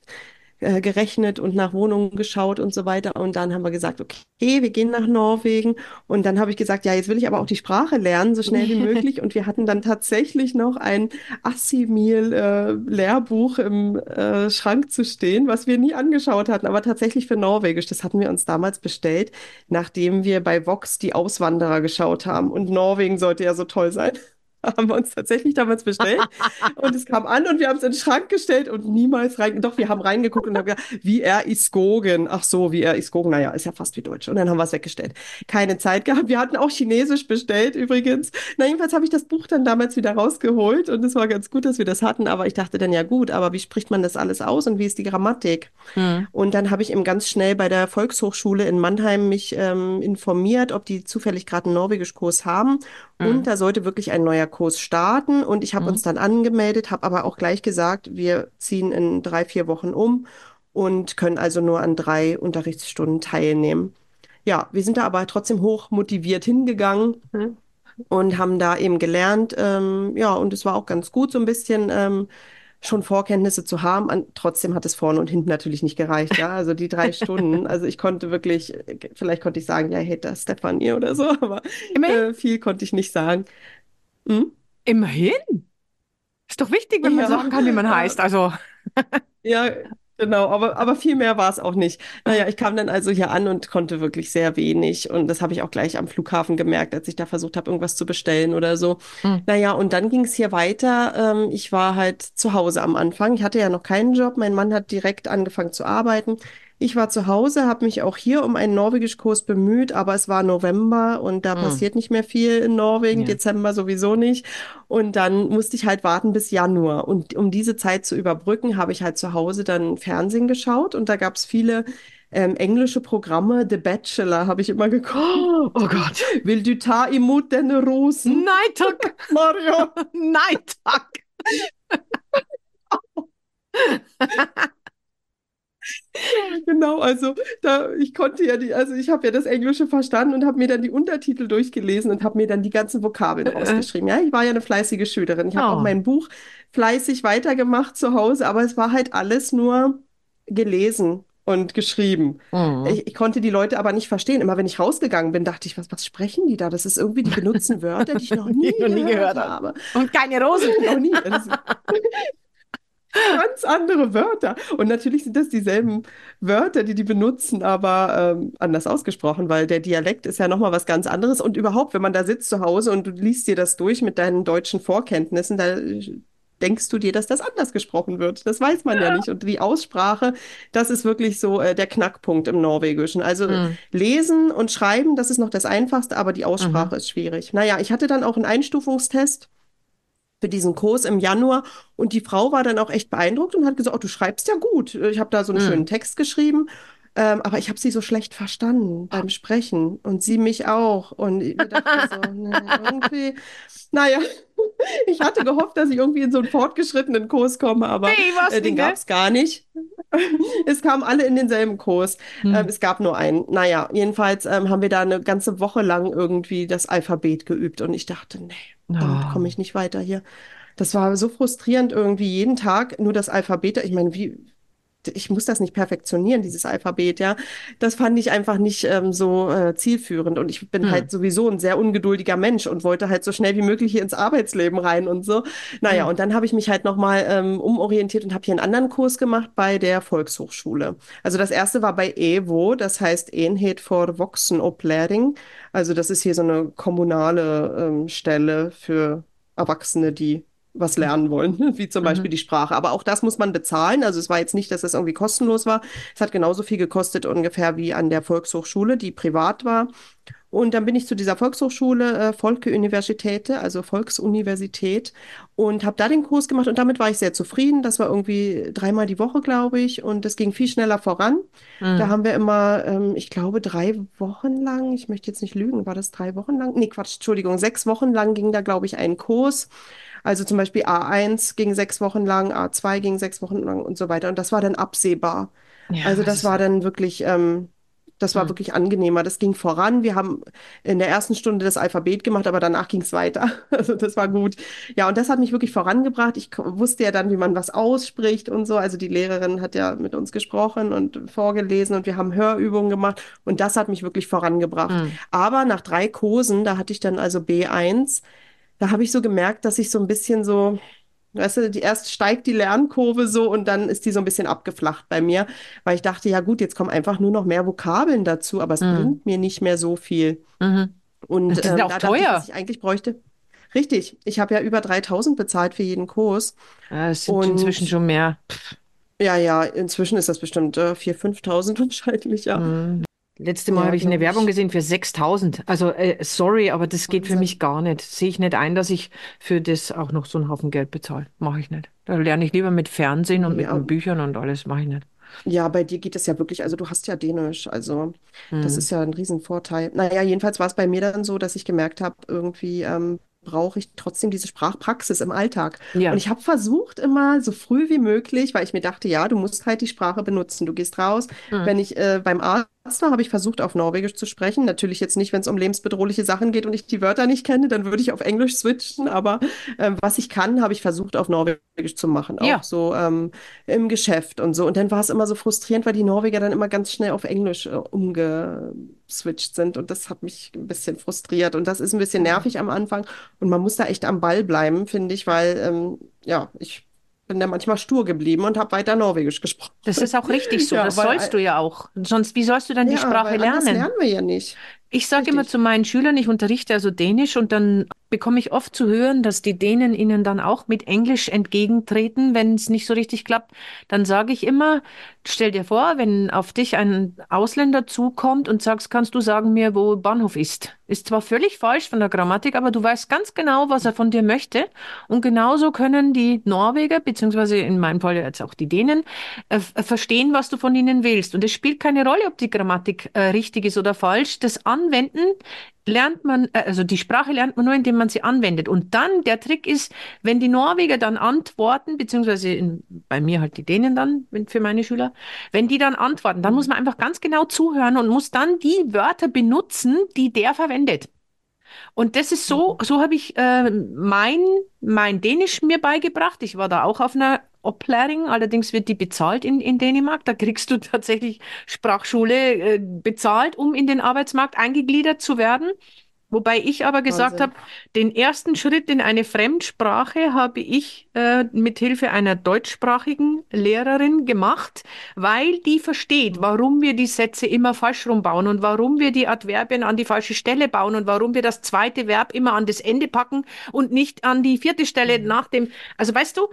äh, gerechnet und nach Wohnungen geschaut und so weiter. Und dann haben wir gesagt, okay, wir gehen nach Norwegen. Und dann habe ich gesagt, ja, jetzt will ich aber auch die Sprache lernen, so schnell wie möglich. Und wir hatten dann tatsächlich noch ein Assimil-Lehrbuch im äh, Schrank zu stehen, was wir nie angeschaut hatten, aber tatsächlich für Norwegisch. Das hatten wir uns damals bestellt, nachdem wir bei Vox die Auswanderer geschaut haben. Und Norwegen sollte ja so toll sein. Haben wir uns tatsächlich damals bestellt und es kam an und wir haben es in den Schrank gestellt und niemals rein. Doch, wir haben reingeguckt und haben gesagt, wie er Iskogen. Ach so, wie er Iskogen. Naja, ist ja fast wie Deutsch. Und dann haben wir es weggestellt. Keine Zeit gehabt. Wir hatten auch Chinesisch bestellt übrigens. Na, jedenfalls habe ich das Buch dann damals wieder rausgeholt und es war ganz gut, dass wir das hatten. Aber ich dachte dann, ja gut, aber wie spricht man das alles aus und wie ist die Grammatik? Hm. Und dann habe ich eben ganz schnell bei der Volkshochschule in Mannheim mich ähm, informiert, ob die zufällig gerade einen Norwegischkurs haben. Und Hm. da sollte wirklich ein neuer Kurs starten. Und ich habe Hm. uns dann angemeldet, habe aber auch gleich gesagt, wir ziehen in drei, vier Wochen um und können also nur an drei Unterrichtsstunden teilnehmen. Ja, wir sind da aber trotzdem hoch motiviert hingegangen Hm. und haben da eben gelernt. Ähm, ja, und es war auch ganz gut, so ein bisschen ähm, schon Vorkenntnisse zu haben. An, trotzdem hat es vorne und hinten natürlich nicht gereicht. Ja, also die drei Stunden. Also ich konnte wirklich, vielleicht konnte ich sagen, ja, hey, das Stefanie oder so, aber äh, viel konnte ich nicht sagen. Hm? immerhin. Ist doch wichtig, wenn man Ja, sagen kann, wie man heißt. Also, Ja, genau, aber, aber viel mehr war es auch nicht. Naja, ich kam dann also hier an und konnte wirklich sehr wenig. Und das habe ich auch gleich am Flughafen gemerkt, als ich da versucht habe, irgendwas zu bestellen oder so. hm. Naja, und dann ging es hier weiter. Ähm, ich war halt zu Hause am Anfang. Ich hatte ja noch keinen Job. Mein Mann hat direkt angefangen zu arbeiten. Ich war zu Hause, habe mich auch hier um einen Norwegischkurs bemüht, aber es war November und da Hm. passiert nicht mehr viel in Norwegen, Ja. Dezember sowieso nicht. Und dann musste ich halt warten bis Januar. Und um diese Zeit zu überbrücken, habe ich halt zu Hause dann Fernsehen geschaut und da gab es viele ähm, englische Programme. The Bachelor habe ich immer geguckt. Oh, oh Gott. Will du ta imot denne Rosen? Nein, Tuck. Mario. Nein, Tuck. Genau, also da ich konnte ja die, also ich habe ja das Englische verstanden und habe mir dann die Untertitel durchgelesen und habe mir dann die ganzen Vokabeln Äh, rausgeschrieben. Ja, ich war ja eine fleißige Schülerin. Ich habe auch Oh. mein Buch fleißig weitergemacht zu Hause, aber es war halt alles nur gelesen und geschrieben. Mhm. Ich, ich konnte die Leute aber nicht verstehen. Immer wenn ich rausgegangen bin, dachte ich, was, was sprechen die da? Das ist irgendwie, die benutzen Wörter, die ich noch nie ich noch nie gehört gehört habe. habe. Und keine Rosen. Noch nie. Ganz andere Wörter. Und natürlich sind das dieselben Wörter, die die benutzen, aber ähm, anders ausgesprochen, weil der Dialekt ist ja nochmal was ganz anderes. Und überhaupt, wenn man da sitzt zu Hause und du liest dir das durch mit deinen deutschen Vorkenntnissen, da denkst du dir, dass das anders gesprochen wird. Das weiß man ja nicht. Und die Aussprache, das ist wirklich so äh, der Knackpunkt im Norwegischen. Also Hm. lesen und schreiben, das ist noch das Einfachste, aber die Mhm. Aussprache ist schwierig. Naja, ich hatte dann auch einen Einstufungstest für diesen Kurs im Januar. Und die Frau war dann auch echt beeindruckt und hat gesagt, oh, du schreibst ja gut. Ich habe da so einen schönen Hm. Text geschrieben, ähm, aber ich habe sie so schlecht verstanden beim Sprechen und sie mich auch. Und wir dachten so, ne, irgendwie, naja, ich hatte gehofft, dass ich irgendwie in so einen fortgeschrittenen Kurs komme, aber Nee, was äh, den nicht, gab es gar nicht. Es kamen alle in denselben Kurs. Hm. Ähm, es gab nur einen. Naja, jedenfalls ähm, haben wir da eine ganze Woche lang irgendwie das Alphabet geübt und ich dachte, nee, damit komme Oh. ich nicht weiter hier. Das war so frustrierend irgendwie jeden Tag nur das Alphabet. Ich meine, wie, ich muss das nicht perfektionieren, dieses Alphabet, ja. Das fand ich einfach nicht ähm, so äh, zielführend. Und ich bin Hm. halt sowieso ein sehr ungeduldiger Mensch und wollte halt so schnell wie möglich hier ins Arbeitsleben rein und so. Naja, Hm. und dann habe ich mich halt nochmal ähm, umorientiert und habe hier einen anderen Kurs gemacht bei der Volkshochschule. Also das erste war bei EVO, das heißt Enhet for Voksenopplæring. Also das ist hier so eine kommunale ähm, Stelle für Erwachsene, die was lernen wollen, wie zum Beispiel Mhm. die Sprache. Aber auch das muss man bezahlen. Also es war jetzt nicht, dass das irgendwie kostenlos war. Es hat genauso viel gekostet ungefähr wie an der Volkshochschule, die privat war. Und dann bin ich zu dieser Volkshochschule, äh, Folkeuniversitäte, also Volksuniversität, und habe da den Kurs gemacht. Und damit war ich sehr zufrieden. Das war irgendwie dreimal die Woche, glaube ich. Und das ging viel schneller voran. Da Hm. haben wir immer, ähm, ich glaube, drei Wochen lang, ich möchte jetzt nicht lügen, war das drei Wochen lang? Nee, Quatsch, Entschuldigung, sechs Wochen lang ging da, glaube ich, ein Kurs. Also zum Beispiel A1 ging sechs Wochen lang, A2 ging sechs Wochen lang und so weiter. Und das war dann absehbar. Ja, Also das das war dann wirklich, ähm, das war Hm. wirklich angenehmer. Das ging voran. Wir haben in der ersten Stunde das Alphabet gemacht, aber danach ging es weiter. Also das war gut. Ja, und das hat mich wirklich vorangebracht. Ich wusste ja dann, wie man was ausspricht und so. Also die Lehrerin hat ja mit uns gesprochen und vorgelesen und wir haben Hörübungen gemacht und das hat mich wirklich vorangebracht. Hm. Aber nach drei Kursen, da hatte ich dann also B1, da habe ich so gemerkt, dass ich so ein bisschen so Weißt du, die erst steigt die Lernkurve so und dann ist die so ein bisschen abgeflacht bei mir, weil ich dachte, ja gut, jetzt kommen einfach nur noch mehr Vokabeln dazu, aber es Hm. bringt mir nicht mehr so viel. Mhm. Und Und die sind ähm, auch da dachte ich, was teuer. ich eigentlich bräuchte. Richtig, ich habe ja über 3000 bezahlt für jeden Kurs Ja, Es sind inzwischen und schon mehr. ja, ja, inzwischen ist das bestimmt äh, 4.000, 5.000 wahrscheinlich, ja. Hm. Letzte Mal Ja, habe ich eine Werbung ich. gesehen für 6000. Also, äh, sorry, aber das geht für mich Wahnsinn. gar nicht. Sehe ich nicht ein, dass ich für das auch noch so einen Haufen Geld bezahle. Mache ich nicht. Da lerne ich lieber mit Fernsehen und mit ja, den Büchern und alles. Mache ich nicht. Ja, bei dir geht es ja wirklich, also du hast ja Dänisch, also das Hm. ist ja ein Riesenvorteil. Naja, jedenfalls war es bei mir dann so, dass ich gemerkt habe, irgendwie ähm, brauche ich trotzdem diese Sprachpraxis im Alltag. Und Ja. ich habe versucht immer so früh wie möglich, weil ich mir dachte, ja, du musst halt die Sprache benutzen. Du gehst raus. Hm. Wenn ich äh, beim Arzt war, habe ich versucht, auf Norwegisch zu sprechen. Natürlich jetzt nicht, wenn es um lebensbedrohliche Sachen geht und ich die Wörter nicht kenne, dann würde ich auf Englisch switchen. Aber ähm, was ich kann, habe ich versucht, auf Norwegisch zu machen. Auch Ja. so ähm, im Geschäft und so. Und dann war es immer so frustrierend, weil die Norweger dann immer ganz schnell auf Englisch äh, umgeswitcht sind. Und das hat mich ein bisschen frustriert. Und das ist ein bisschen nervig am Anfang. Und man muss da echt am Ball bleiben, finde ich, weil, ähm, ja, ich bin da manchmal stur geblieben und habe weiter Norwegisch gesprochen. Das ist auch richtig so. Ja, Das sollst du ja auch. Sonst, wie sollst du dann die ja, Sprache weil anders lernen? lernen wir ja nicht. Ich sage immer zu meinen Schülern, ich unterrichte also Dänisch und dann bekomme ich oft zu hören, dass die Dänen ihnen dann auch mit Englisch entgegentreten, wenn es nicht so richtig klappt. Dann sage ich immer, stell dir vor, wenn auf dich ein Ausländer zukommt und sagst, kannst du sagen mir, wo Bahnhof ist? Ist zwar völlig falsch von der Grammatik, aber du weißt ganz genau, was er von dir möchte. Und genauso können die Norweger, beziehungsweise in meinem Fall jetzt auch die Dänen, äh, verstehen, was du von ihnen willst. Und es spielt keine Rolle, ob die Grammatik äh, richtig ist oder falsch. Das Anwenden lernt man, äh, also die Sprache lernt man nur, indem man sie anwendet. Und dann, der Trick ist, wenn die Norweger dann antworten, beziehungsweise in, bei mir halt die Dänen dann, für meine Schüler, wenn die dann antworten, dann muss man einfach ganz genau zuhören und muss dann die Wörter benutzen, die der verwendet. Und das ist so, Mhm. so habe ich äh, mein, mein Dänisch mir beigebracht. Ich war da auch auf einer Oplæring, allerdings wird die bezahlt in, in Dänemark. Da kriegst du tatsächlich Sprachschule äh, bezahlt, um in den Arbeitsmarkt eingegliedert zu werden. Wobei ich aber gesagt habe, den ersten Schritt in eine Fremdsprache habe ich äh, mit Hilfe einer deutschsprachigen Lehrerin gemacht, weil die versteht, warum wir die Sätze immer falsch rumbauen und warum wir die Adverbien an die falsche Stelle bauen und warum wir das zweite Verb immer an das Ende packen und nicht an die vierte Stelle Mhm. nach dem. Also weißt du,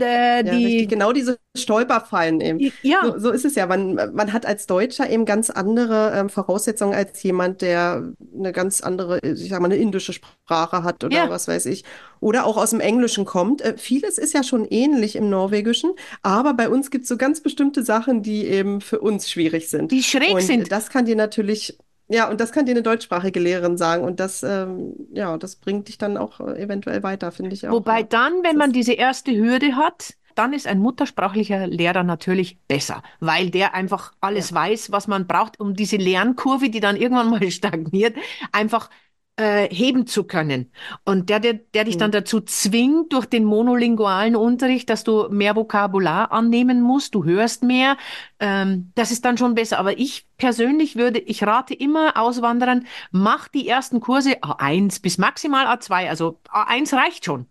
äh, Ja, richtig. die, Genau diese Stolperfallen eben. ja, So, so ist es ja. Man, man hat als Deutscher eben ganz andere ähm, Voraussetzungen als jemand, der eine ganz andere, ich sag mal, eine indische Sprache hat oder ja. was weiß ich. Oder auch aus dem Englischen kommt. Äh, vieles ist ja schon ähnlich im Norwegischen, aber bei uns gibt es so ganz bestimmte Sachen, die eben für uns schwierig sind. die schräg Und sind. das kann dir natürlich, ja, und das kann dir eine deutschsprachige Lehrerin sagen. Und das, ähm, ja, das bringt dich dann auch äh, eventuell weiter, finde ich auch, Wobei ja. dann, wenn Das man ist, diese erste Hürde hat, dann ist ein muttersprachlicher Lehrer natürlich besser, weil der einfach ja. alles weiß, was man braucht, um diese Lernkurve, die dann irgendwann mal stagniert, einfach äh, heben zu können. Und der, der, der dich dann Hm. dazu zwingt, durch den monolingualen Unterricht, dass du mehr Vokabular annehmen musst, du hörst mehr, ähm, das ist dann schon besser. Aber ich persönlich würde, ich rate immer Auswanderern, mach die ersten Kurse A1 bis maximal A2, also A1 reicht schon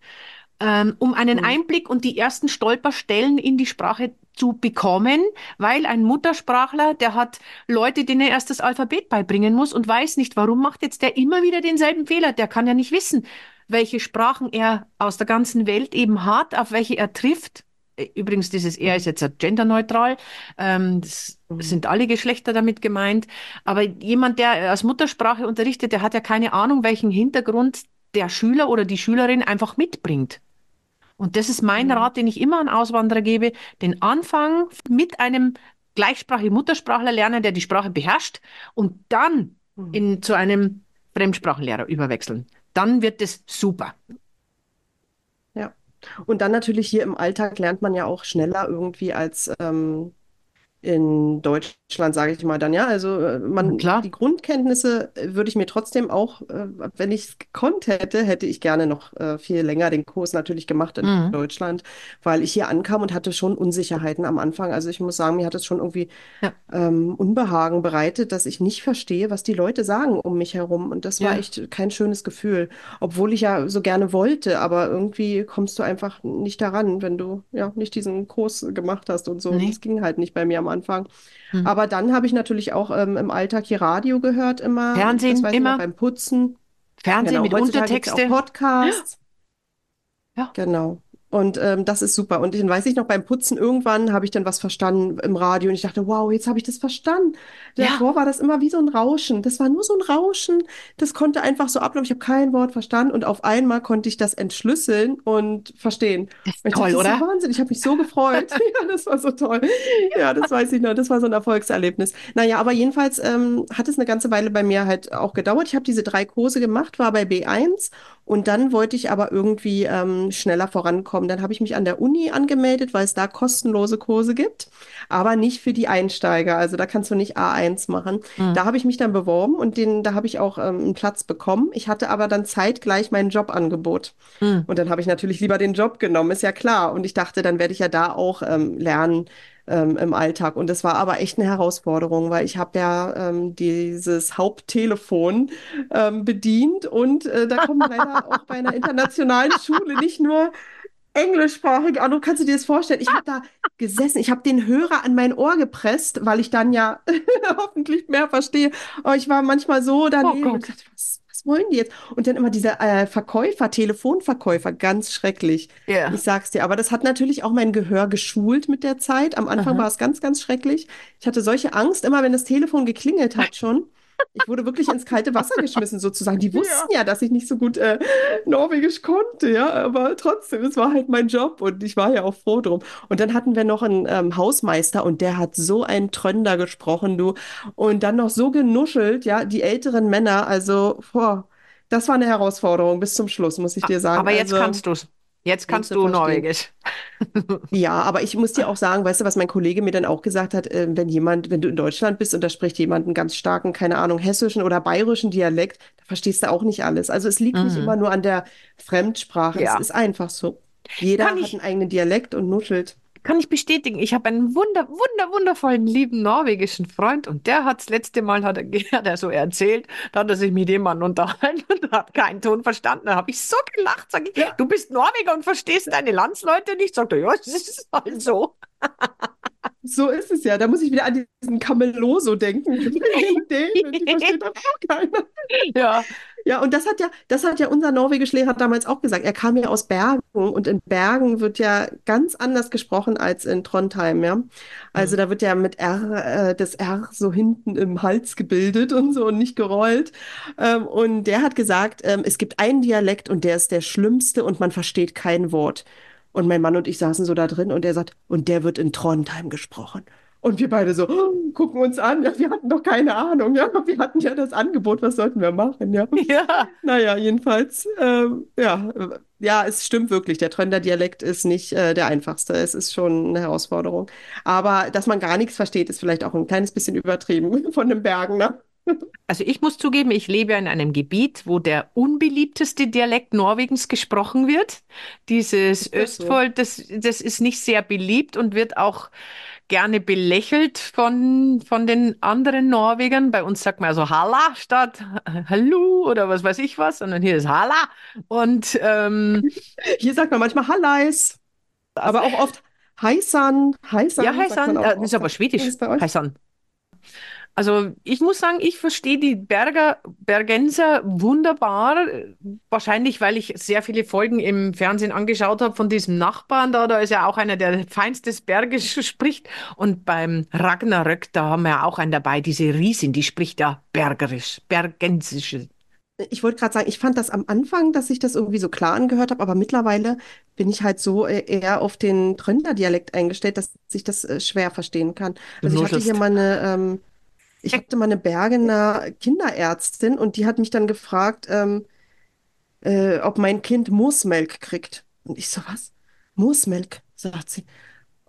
ähm, um einen Hm. Einblick und die ersten Stolperstellen in die Sprache zu bekommen, weil ein Muttersprachler, der hat Leute, denen er erst das Alphabet beibringen muss und weiß nicht, warum macht jetzt der immer wieder denselben Fehler. Der kann ja nicht wissen, welche Sprachen er aus der ganzen Welt eben hat, auf welche er trifft. Äh, Übrigens, dieses er ist jetzt ja genderneutral. Ähm, das Hm. sind alle Geschlechter damit gemeint. Aber jemand, der als Muttersprache unterrichtet, der hat ja keine Ahnung, welchen Hintergrund der Schüler oder die Schülerin einfach mitbringt. Und das ist mein Hm. Rat, den ich immer an Auswanderer gebe, den Anfang mit einem gleichsprachigen Muttersprachler lernen, der die Sprache beherrscht und dann Hm. in, zu einem Fremdsprachenlehrer überwechseln. Dann wird es super. Ja. Und dann natürlich hier im Alltag lernt man ja auch schneller irgendwie als ähm, in Deutschland, sage ich mal dann, ja. Also äh, man, klar. die Grundkenntnisse äh, würde ich mir trotzdem auch, äh, wenn ich es gekonnt hätte, hätte ich gerne noch viel länger den Kurs natürlich gemacht in Mhm. Deutschland, weil ich hier ankam und hatte schon Unsicherheiten am Anfang. Also ich muss sagen, mir hat es schon irgendwie Ja, ähm, Unbehagen bereitet, dass ich nicht verstehe, was die Leute sagen um mich herum. Und das war ja, echt kein schönes Gefühl, obwohl ich ja so gerne wollte, aber irgendwie kommst du einfach nicht daran, wenn du ja nicht diesen Kurs gemacht hast und so. Nee. das ging halt nicht bei mir am Anfang. Hm. Aber dann habe ich natürlich auch ähm, im Alltag hier Radio gehört, immer, Fernsehen immer. beim Putzen. Fernsehen Genau, mit heutzutage ja auch Untertexte. Podcasts. Ja, Genau. Und ähm, das ist super. Und dann weiß ich noch, beim Putzen irgendwann habe ich dann was verstanden im Radio und ich dachte, wow, jetzt habe ich das verstanden. ja, Davor war das immer wie so ein Rauschen. Das war nur so ein Rauschen. Das konnte einfach so ablaufen. Ich habe kein Wort verstanden und auf einmal konnte ich das entschlüsseln und verstehen. das ist toll, dachte, das ist oder? Wahnsinn. Ich habe mich so gefreut. Ja, das war so toll. Ja, das weiß ich noch. Das war so ein Erfolgserlebnis. Naja, aber jedenfalls ähm, hat es eine ganze Weile bei mir halt auch gedauert. Ich habe diese drei Kurse gemacht, war bei B1 und dann wollte ich aber irgendwie ähm, schneller vorankommen. Dann habe ich mich an der Uni angemeldet, weil es da kostenlose Kurse gibt, aber nicht für die Einsteiger. Also da kannst du nicht A1 machen. Hm. Da habe ich mich dann beworben und den, da habe ich auch ähm, einen Platz bekommen. Ich hatte aber dann zeitgleich mein Jobangebot. Hm. Und dann habe ich natürlich lieber den Job genommen, ist ja klar. Und ich dachte, dann werde ich ja da auch ähm, lernen ähm, im Alltag. Und das war aber echt eine Herausforderung, weil ich habe ja ähm, dieses Haupttelefon ähm, bedient und äh, da kommen leider auch bei einer internationalen Schule nicht nur englischsprachige Anruf. Kannst du dir das vorstellen? Ich habe da gesessen, ich habe den Hörer an mein Ohr gepresst, weil ich dann ja hoffentlich mehr verstehe. Aber ich war manchmal so Oh daneben und Gott. dachte, was, was wollen die jetzt? Und dann immer diese äh, Verkäufer, Telefonverkäufer, ganz schrecklich. Ich Ja. sag's dir, aber das hat natürlich auch mein Gehör geschult mit der Zeit. Am Anfang Aha. war es ganz, ganz schrecklich. Ich hatte solche Angst, immer wenn das Telefon geklingelt hat schon. Ich wurde wirklich ins kalte Wasser geschmissen, sozusagen. Die Ja. wussten ja, dass ich nicht so gut äh, Norwegisch konnte, ja, aber trotzdem, es war halt mein Job und ich war ja auch froh drum. Und dann hatten wir noch einen ähm, Hausmeister und der hat so einen Trönder gesprochen, du, und dann noch so genuschelt, ja, die älteren Männer, also, boah, das war eine Herausforderung bis zum Schluss, muss ich dir sagen. Aber jetzt Also, kannst du's. Jetzt kannst du. Norwegisch. Ja, aber ich muss dir auch sagen, weißt du, was mein Kollege mir dann auch gesagt hat, äh, wenn jemand, wenn du in Deutschland bist und da spricht jemand einen ganz starken, keine Ahnung, hessischen oder bayerischen Dialekt, da verstehst du auch nicht alles. Also es liegt nicht immer Mhm. nur an der Fremdsprache, es Ja. ist einfach so. Kann Jeder hat ich, einen eigenen Dialekt und nuschelt. Kann ich bestätigen. Ich habe einen wunder, wunder, wundervollen, lieben norwegischen Freund und der hat das letzte Mal, hat er, hat er so erzählt, da hat er sich mit jemandem unterhalten und hat keinen Ton verstanden. Da habe ich so gelacht, sage ich, Ja. du bist Norweger und verstehst deine Landsleute nicht? Sagt er, ja, das ist halt so. So ist es ja. Da muss ich wieder an diesen Cameloso denken. Den, die versteht dann auch keiner. Ja, Ja, und das hat ja, das hat ja unser Norwegischlehrer damals auch gesagt. Er kam ja aus Bergen und in Bergen wird ja ganz anders gesprochen als in Trondheim, ja. Also da wird ja mit R, äh, das R so hinten im Hals gebildet und so und nicht gerollt. Ähm, und der hat gesagt, ähm, es gibt einen Dialekt und der ist der schlimmste und man versteht kein Wort. Und mein Mann und ich saßen so da drin und er sagt, und der wird in Trondheim gesprochen. Und wir beide so, oh, gucken uns an, ja, wir hatten doch keine Ahnung, ja, wir hatten ja das Angebot, was sollten wir machen, ja. ja. Naja, jedenfalls, ähm, ja, ja, es stimmt wirklich, der Trönder Dialekt ist nicht äh, der einfachste, es ist schon eine Herausforderung. Aber dass man gar nichts versteht, ist vielleicht auch ein kleines bisschen übertrieben von den Bergen, ne? Also ich muss zugeben, ich lebe in einem Gebiet, wo der unbeliebteste Dialekt Norwegens gesprochen wird. Dieses das? Östfold, das, das ist nicht sehr beliebt und wird auch gerne belächelt von, von den anderen Norwegern. Bei uns sagt man also Halla statt Hallo oder was weiß ich was, sondern hier ist Halla. Und ähm, Hier sagt man manchmal Halleis, aber auch oft Heisan, Heisan ja, Heisan, äh, das ist aber schwedisch. Heisan. Also ich muss sagen, ich verstehe die Berger, Bergenser wunderbar. Wahrscheinlich, weil ich sehr viele Folgen im Fernsehen angeschaut habe von diesem Nachbarn da. Da ist ja auch einer, der feinstes Bergisch spricht. Und beim Ragnarök, da haben wir ja auch einen dabei, diese Riesin, die spricht ja Bergerisch, Bergensisch. Ich wollte gerade sagen, ich fand das am Anfang, dass ich das irgendwie so klar angehört habe, aber mittlerweile bin ich halt so äh, eher auf den Trönder-Dialekt eingestellt, dass ich das äh, schwer verstehen kann. Also ich hatte hier mal eine, ähm, ich hatte mal eine Bergener Kinderärztin und die hat mich dann gefragt, ähm, äh, ob mein Kind Moosmelk kriegt. Und ich so, was? Moosmelk, sagt sie.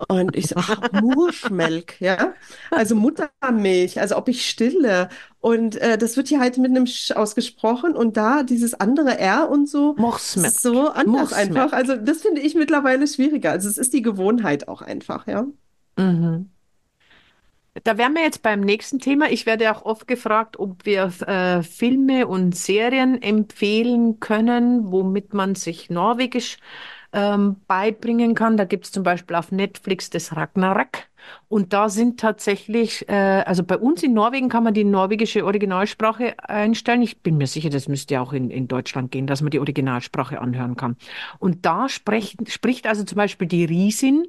Und ich so, ach, Murschmelk, ja? Also Muttermilch, also ob ich stille. Und äh, das wird hier halt mit einem Sch ausgesprochen und da dieses andere R und so, Morsmelk. ist so anders einfach. Morsmelk. Also das finde ich mittlerweile schwieriger. Also es ist die Gewohnheit auch einfach, ja. Mhm. Da wären wir jetzt beim nächsten Thema. Ich werde auch oft gefragt, ob wir äh, Filme und Serien empfehlen können, womit man sich Norwegisch ähm, beibringen kann. Da gibt es zum Beispiel auf Netflix das Ragnarök. Und da sind tatsächlich, äh, also bei uns in Norwegen kann man die norwegische Originalsprache einstellen. Ich bin mir sicher, das müsste ja auch in, in Deutschland gehen, dass man die Originalsprache anhören kann. Und da spricht, spricht also zum Beispiel die Riesin.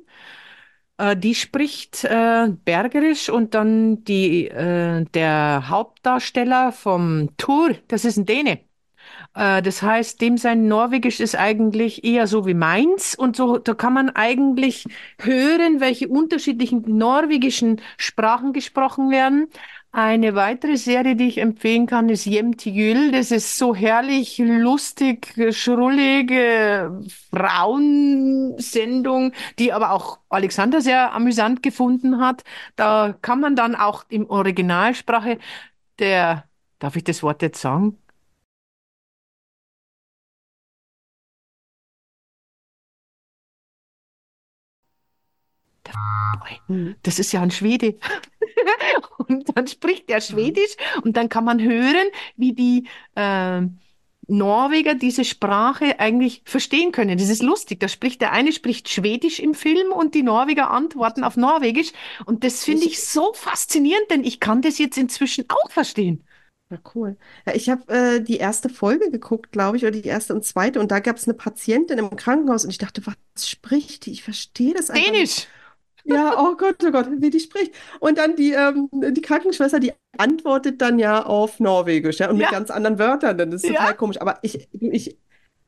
Äh, die spricht äh, Bergerisch und dann die, äh, der Hauptdarsteller vom Tour, das ist ein Däne. Äh, das heißt, dem sein Norwegisch ist eigentlich eher so wie meins und so, da kann man eigentlich hören, welche unterschiedlichen norwegischen Sprachen gesprochen werden. Eine weitere Serie, die ich empfehlen kann, ist Hjem til jul. Das ist so herrlich, lustig, schrullige Frauensendung, die aber auch Alexander sehr amüsant gefunden hat. Da kann man dann auch im Originalsprache der, darf ich das Wort jetzt sagen? Das ist ja ein Schwede. Und dann spricht er Schwedisch und dann kann man hören, wie die ähm, Norweger diese Sprache eigentlich verstehen können. Das ist lustig. Da spricht der eine spricht Schwedisch im Film und die Norweger antworten auf Norwegisch. Und das finde ich so faszinierend, denn ich kann das jetzt inzwischen auch verstehen. Ja, cool. Ja, ich habe äh, die erste Folge geguckt, glaube ich, oder die erste und zweite, und da gab es eine Patientin im Krankenhaus und ich dachte, was spricht die? Ich verstehe das einfach nicht. Ja, oh Gott, oh Gott, wie die spricht. Und dann die, ähm, die Krankenschwester, die antwortet dann ja auf Norwegisch, ja, und mit Ja, ganz anderen Wörtern. Das ist total ja. komisch. Aber ich, ich,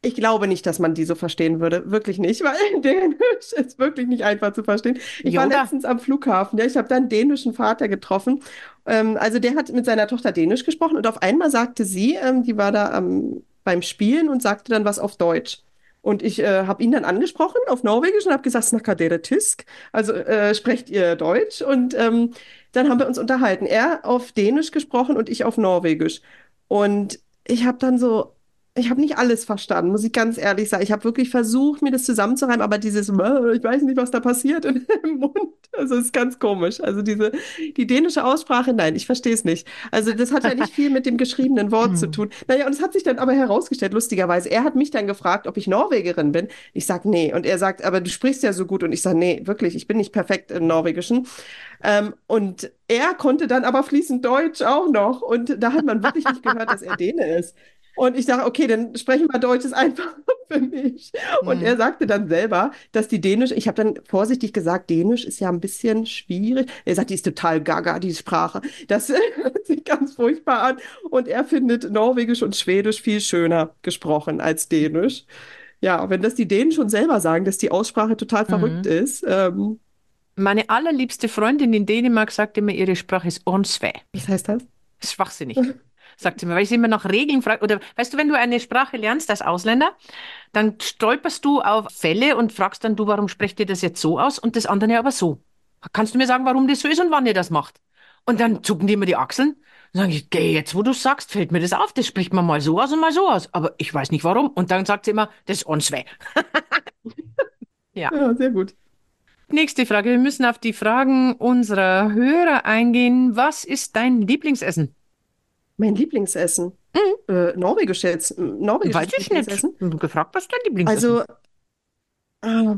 ich glaube nicht, dass man die so verstehen würde. Wirklich nicht, weil Dänisch ist wirklich nicht einfach zu verstehen. Ich war Yoda. letztens am Flughafen, ja, ich habe da einen dänischen Vater getroffen. Ähm, also der hat mit seiner Tochter Dänisch gesprochen und auf einmal sagte sie, ähm, die war da am, beim Spielen und sagte dann was auf Deutsch. Und ich äh, habe ihn dann angesprochen auf Norwegisch und habe gesagt, Snakker dere tysk? Also äh, sprecht ihr Deutsch? Und ähm, dann haben wir uns unterhalten. Er auf Dänisch gesprochen und ich auf Norwegisch. Und ich habe dann so ich habe nicht alles verstanden, muss ich ganz ehrlich sagen. Ich habe wirklich versucht, mir das zusammenzureimen, aber dieses, "Mäh, ich weiß nicht, was da passiert im Mund, also ist ganz komisch. Also diese, die dänische Aussprache, nein, ich verstehe es nicht. Also das hat ja nicht viel mit dem geschriebenen Wort zu Hm. tun. Naja, und es hat sich dann aber herausgestellt, lustigerweise, er hat mich dann gefragt, ob ich Norwegerin bin. Ich sag nee. Und er sagt, aber du sprichst ja so gut. Und ich sage, nee, wirklich, ich bin nicht perfekt im Norwegischen. Ähm, und er konnte dann aber fließend Deutsch auch noch. Und da hat man wirklich nicht gehört, dass er Däne ist. Und ich dachte, okay, dann sprechen wir Deutsch, ist einfach für mich. Und Hm. er sagte dann selber, dass die Dänisch, ich habe dann vorsichtig gesagt, Dänisch ist ja ein bisschen schwierig. Er sagt, die ist total gaga, die Sprache. Das hört sich ganz furchtbar an. Und er findet Norwegisch und Schwedisch viel schöner gesprochen als Dänisch. Ja, wenn das die Dänen schon selber sagen, dass die Aussprache total verrückt Mhm. ist. Ähm, Meine allerliebste Freundin in Dänemark sagt immer, ihre Sprache ist Ornsvä. was heißt das? Schwachsinnig, sagt sie mir, weil ich sie immer nach Regeln frage. Oder weißt du, wenn du eine Sprache lernst als Ausländer, dann stolperst du auf Fälle und fragst dann, du, warum sprecht ihr das jetzt so aus und das andere aber so? Kannst du mir sagen, warum das so ist und wann ihr das macht? Und dann zucken die immer die Achseln. Dann sage ich, geh, jetzt wo du sagst, fällt mir das auf. Das spricht man mal so aus und mal so aus. Aber ich weiß nicht warum. Und dann sagt sie immer, das ist Ornsvä. Ja. Ja, sehr gut. Nächste Frage. Wir müssen auf die Fragen unserer Hörer eingehen. Was ist dein Lieblingsessen? Mein Lieblingsessen. Äh, Norwegisch jetzt. Weiß Norwegisches ich nicht. Lieblingsessen. Gefragt, was ist dein Lieblingsessen? Also, äh,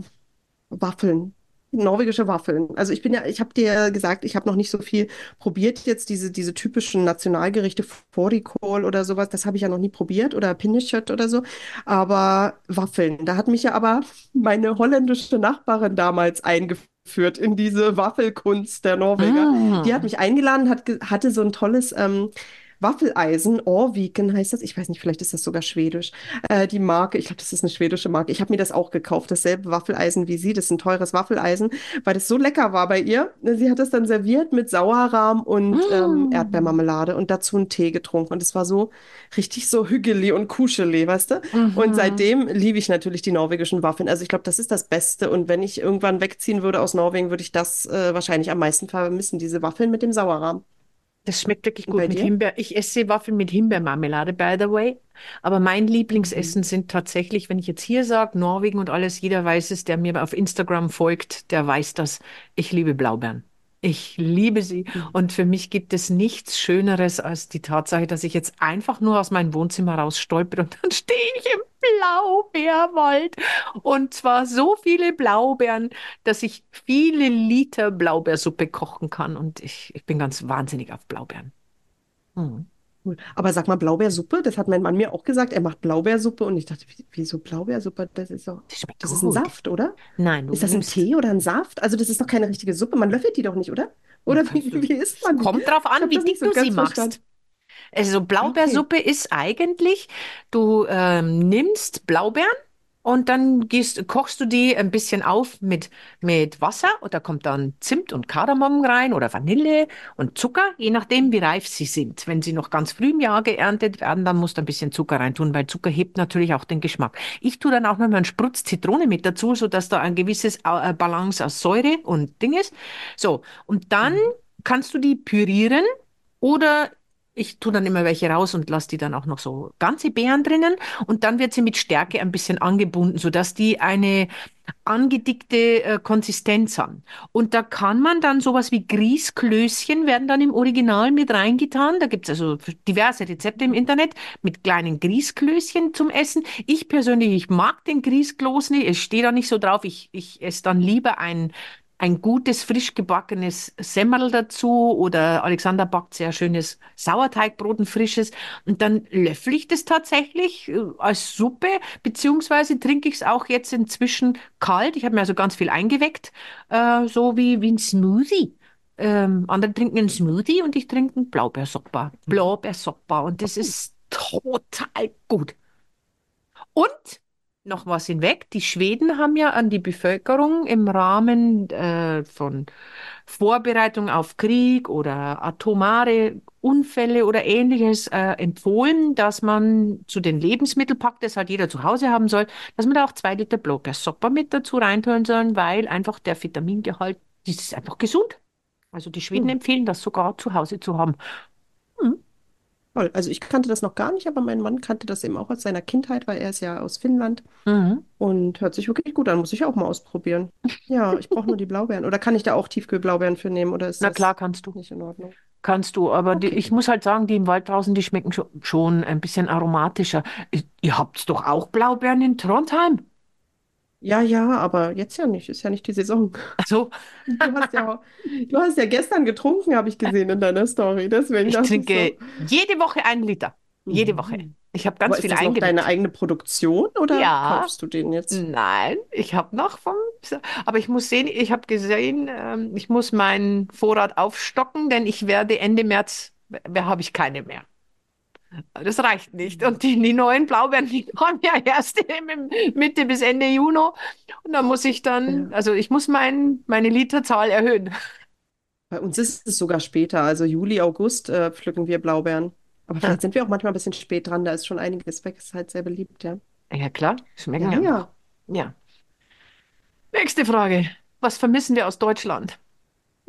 Waffeln. Norwegische Waffeln. Also ich bin ja, ich habe dir ja gesagt, ich habe noch nicht so viel probiert jetzt, diese, diese typischen Nationalgerichte, Fårikål oder sowas, das habe ich ja noch nie probiert oder Pinnekjøtt oder so. Aber Waffeln, da hat mich ja aber meine holländische Nachbarin damals eingeführt in diese Waffelkunst der Norweger. Die hat mich eingeladen, hat, ge- hatte so ein tolles ähm, Waffeleisen, Orviken heißt das. Ich weiß nicht, vielleicht ist das sogar schwedisch. Äh, die Marke, ich glaube, das ist eine schwedische Marke. Ich habe mir das auch gekauft, dasselbe Waffeleisen wie sie. Das ist ein teures Waffeleisen, weil das so lecker war bei ihr. Sie hat es dann serviert mit Sauerrahm und ähm, Mm. Erdbeermarmelade und dazu einen Tee getrunken. Und es war so richtig so hügeli und kuscheli, weißt du? Und Mhm. seitdem liebe ich natürlich die norwegischen Waffeln. Also ich glaube, das ist das Beste. Und wenn ich irgendwann wegziehen würde aus Norwegen, würde ich das äh, wahrscheinlich am meisten vermissen, diese Waffeln mit dem Sauerrahm. Das schmeckt wirklich gut mit dir? Himbeer. Ich esse Waffeln mit Himbeermarmelade, by the way. Aber mein Mhm. Lieblingsessen sind tatsächlich, wenn ich jetzt hier sage, Norwegen und alles, jeder weiß es, der mir auf Instagram folgt, der weiß das. Ich liebe Blaubeeren. Ich liebe sie. Mhm. Und für mich gibt es nichts Schöneres als die Tatsache, dass ich jetzt einfach nur aus meinem Wohnzimmer raus stolper und dann stehe ich im Blaubeerwald. Und zwar so viele Blaubeeren, dass ich viele Liter Blaubeersuppe kochen kann. Und ich, ich bin ganz wahnsinnig auf Blaubeeren. Mhm. Cool. Aber sag mal, Blaubeersuppe, das hat mein Mann mir auch gesagt. Er macht Blaubeersuppe und ich dachte, wie- wieso Blaubeersuppe? Das ist doch, Das das ist ein. Saft, oder? Nein, du Ist das ein nimmst, Tee oder ein Saft? Also das ist doch keine richtige Suppe. Man löffelt die doch nicht, oder? Oder wie, wie isst man die? kommt drauf an, wie dick so du sie ganz verstanden. machst. Also Okay. Blaubeersuppe ist eigentlich, du ähm, nimmst Blaubeeren und dann gehst, kochst du die ein bisschen auf mit, mit Wasser und da kommt dann Zimt und Kardamom rein oder Vanille und Zucker, je nachdem, wie reif sie sind. Wenn sie noch ganz früh im Jahr geerntet werden, dann musst du ein bisschen Zucker reintun, weil Zucker hebt natürlich auch den Geschmack. Ich tue dann auch noch mal einen Sprutz Zitrone mit dazu, sodass da ein gewisses äh, Balance aus Säure und Ding ist. So, und dann Mhm. kannst du die pürieren oder ich tue dann immer welche raus und lasse die dann auch noch so ganze Beeren drinnen und dann wird sie mit Stärke ein bisschen angebunden, sodass die eine angedickte äh, Konsistenz haben. Und da kann man dann sowas wie Grießklößchen werden dann im Original mit reingetan. Da gibt es also diverse Rezepte im Internet mit kleinen Grießklößchen zum Essen. Ich persönlich, ich mag den Grießkloß nicht. Ich stehe da nicht so drauf. Ich, ich esse dann lieber ein ein gutes, frisch gebackenes Semmerl dazu oder Alexander backt sehr schönes Sauerteigbrot, ein frisches. Und dann löffel ich das tatsächlich äh, als Suppe, beziehungsweise trinke ich es auch jetzt inzwischen kalt. Ich habe mir also ganz viel eingeweckt, äh, so wie, wie ein Smoothie. Ähm, andere trinken einen Smoothie und ich trinke einen Blaubeersoppa. Blaubeersoppa und das ist total gut. Und noch was hinweg, die Schweden haben ja an die Bevölkerung im Rahmen äh, von Vorbereitung auf Krieg oder atomare Unfälle oder ähnliches äh, empfohlen, dass man zu den Lebensmittelpakt, das halt jeder zu Hause haben soll, dass man da auch zwei Liter Blaubeersoppa mit dazu reintun soll, weil einfach der Vitamingehalt, das ist einfach gesund. Also die Schweden Hm. empfehlen das sogar zu Hause zu haben. Hm. Toll. Also ich kannte das noch gar nicht, aber mein Mann kannte das eben auch aus seiner Kindheit, weil er ist ja aus Finnland Mhm. und hört sich wirklich gut an. Muss ich auch mal ausprobieren. Ja, ich brauche nur die Blaubeeren. Oder kann ich da auch Tiefkühlblaubeeren für nehmen oder ist Na klar, das kannst du. nicht in Ordnung? Kannst du, aber die, Okay. ich muss halt sagen, die im Wald draußen, die schmecken schon, schon ein bisschen aromatischer. Ihr habt doch auch Blaubeeren in Trondheim. Ja, ja, aber jetzt ja nicht. Ist ja nicht die Saison. Also, Du hast ja, du hast ja gestern getrunken, habe ich gesehen in deiner Story. Deswegen ich dachte ich so. trinke jede Woche einen Liter. Jede Woche. Mhm. Ich habe Aber ganz ist viel das noch deine eingelegt. eigene Produktion oder Ja, kaufst du den jetzt? nein, ich habe noch vom, aber ich muss sehen, ich habe gesehen, ähm, ich muss meinen Vorrat aufstocken, denn ich werde Ende März, habe ich keine mehr. Das reicht nicht. Und die, die neuen Blaubeeren, die kommen ja erst im Mitte bis Ende Juni. Und da muss ich dann, also ich muss mein, meine Literzahl erhöhen. Bei uns ist es sogar später, also Juli, August äh, pflücken wir Blaubeeren. Aber vielleicht sind wir auch manchmal ein bisschen spät dran, da ist schon einiges weg, ist halt sehr beliebt, ja. Ja, klar, schmecken Ja, ja. Ja. Nächste Frage. Was vermissen wir aus Deutschland?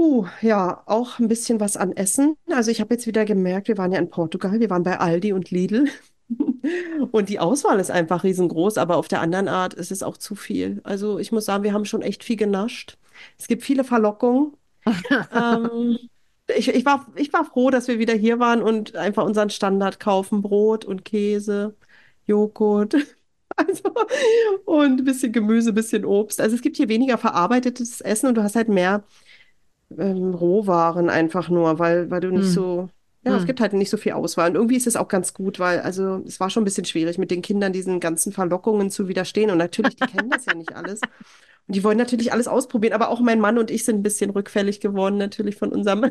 Uh, ja, auch ein bisschen was an Essen. Also ich habe jetzt wieder gemerkt, wir waren ja in Portugal, wir waren bei Aldi und Lidl. Und die Auswahl ist einfach riesengroß, aber auf der anderen Art ist es auch zu viel. Also ich muss sagen, wir haben schon echt viel genascht. Es gibt viele Verlockungen. Ähm, ich, ich war, ich war froh, dass wir wieder hier waren und einfach unseren Standard kaufen, Brot und Käse, Joghurt. Also, und ein bisschen Gemüse, ein bisschen Obst. Also es gibt hier weniger verarbeitetes Essen und du hast halt mehr ähm, Rohwaren einfach nur, weil, weil du nicht Hm, so, ja, es hm. gibt halt nicht so viel Auswahl. Und irgendwie ist es auch ganz gut, weil, also, es war schon ein bisschen schwierig, mit den Kindern diesen ganzen Verlockungen zu widerstehen. Und natürlich, die kennen das ja nicht alles. Und die wollen natürlich alles ausprobieren. Aber auch mein Mann und ich sind ein bisschen rückfällig geworden, natürlich von unserem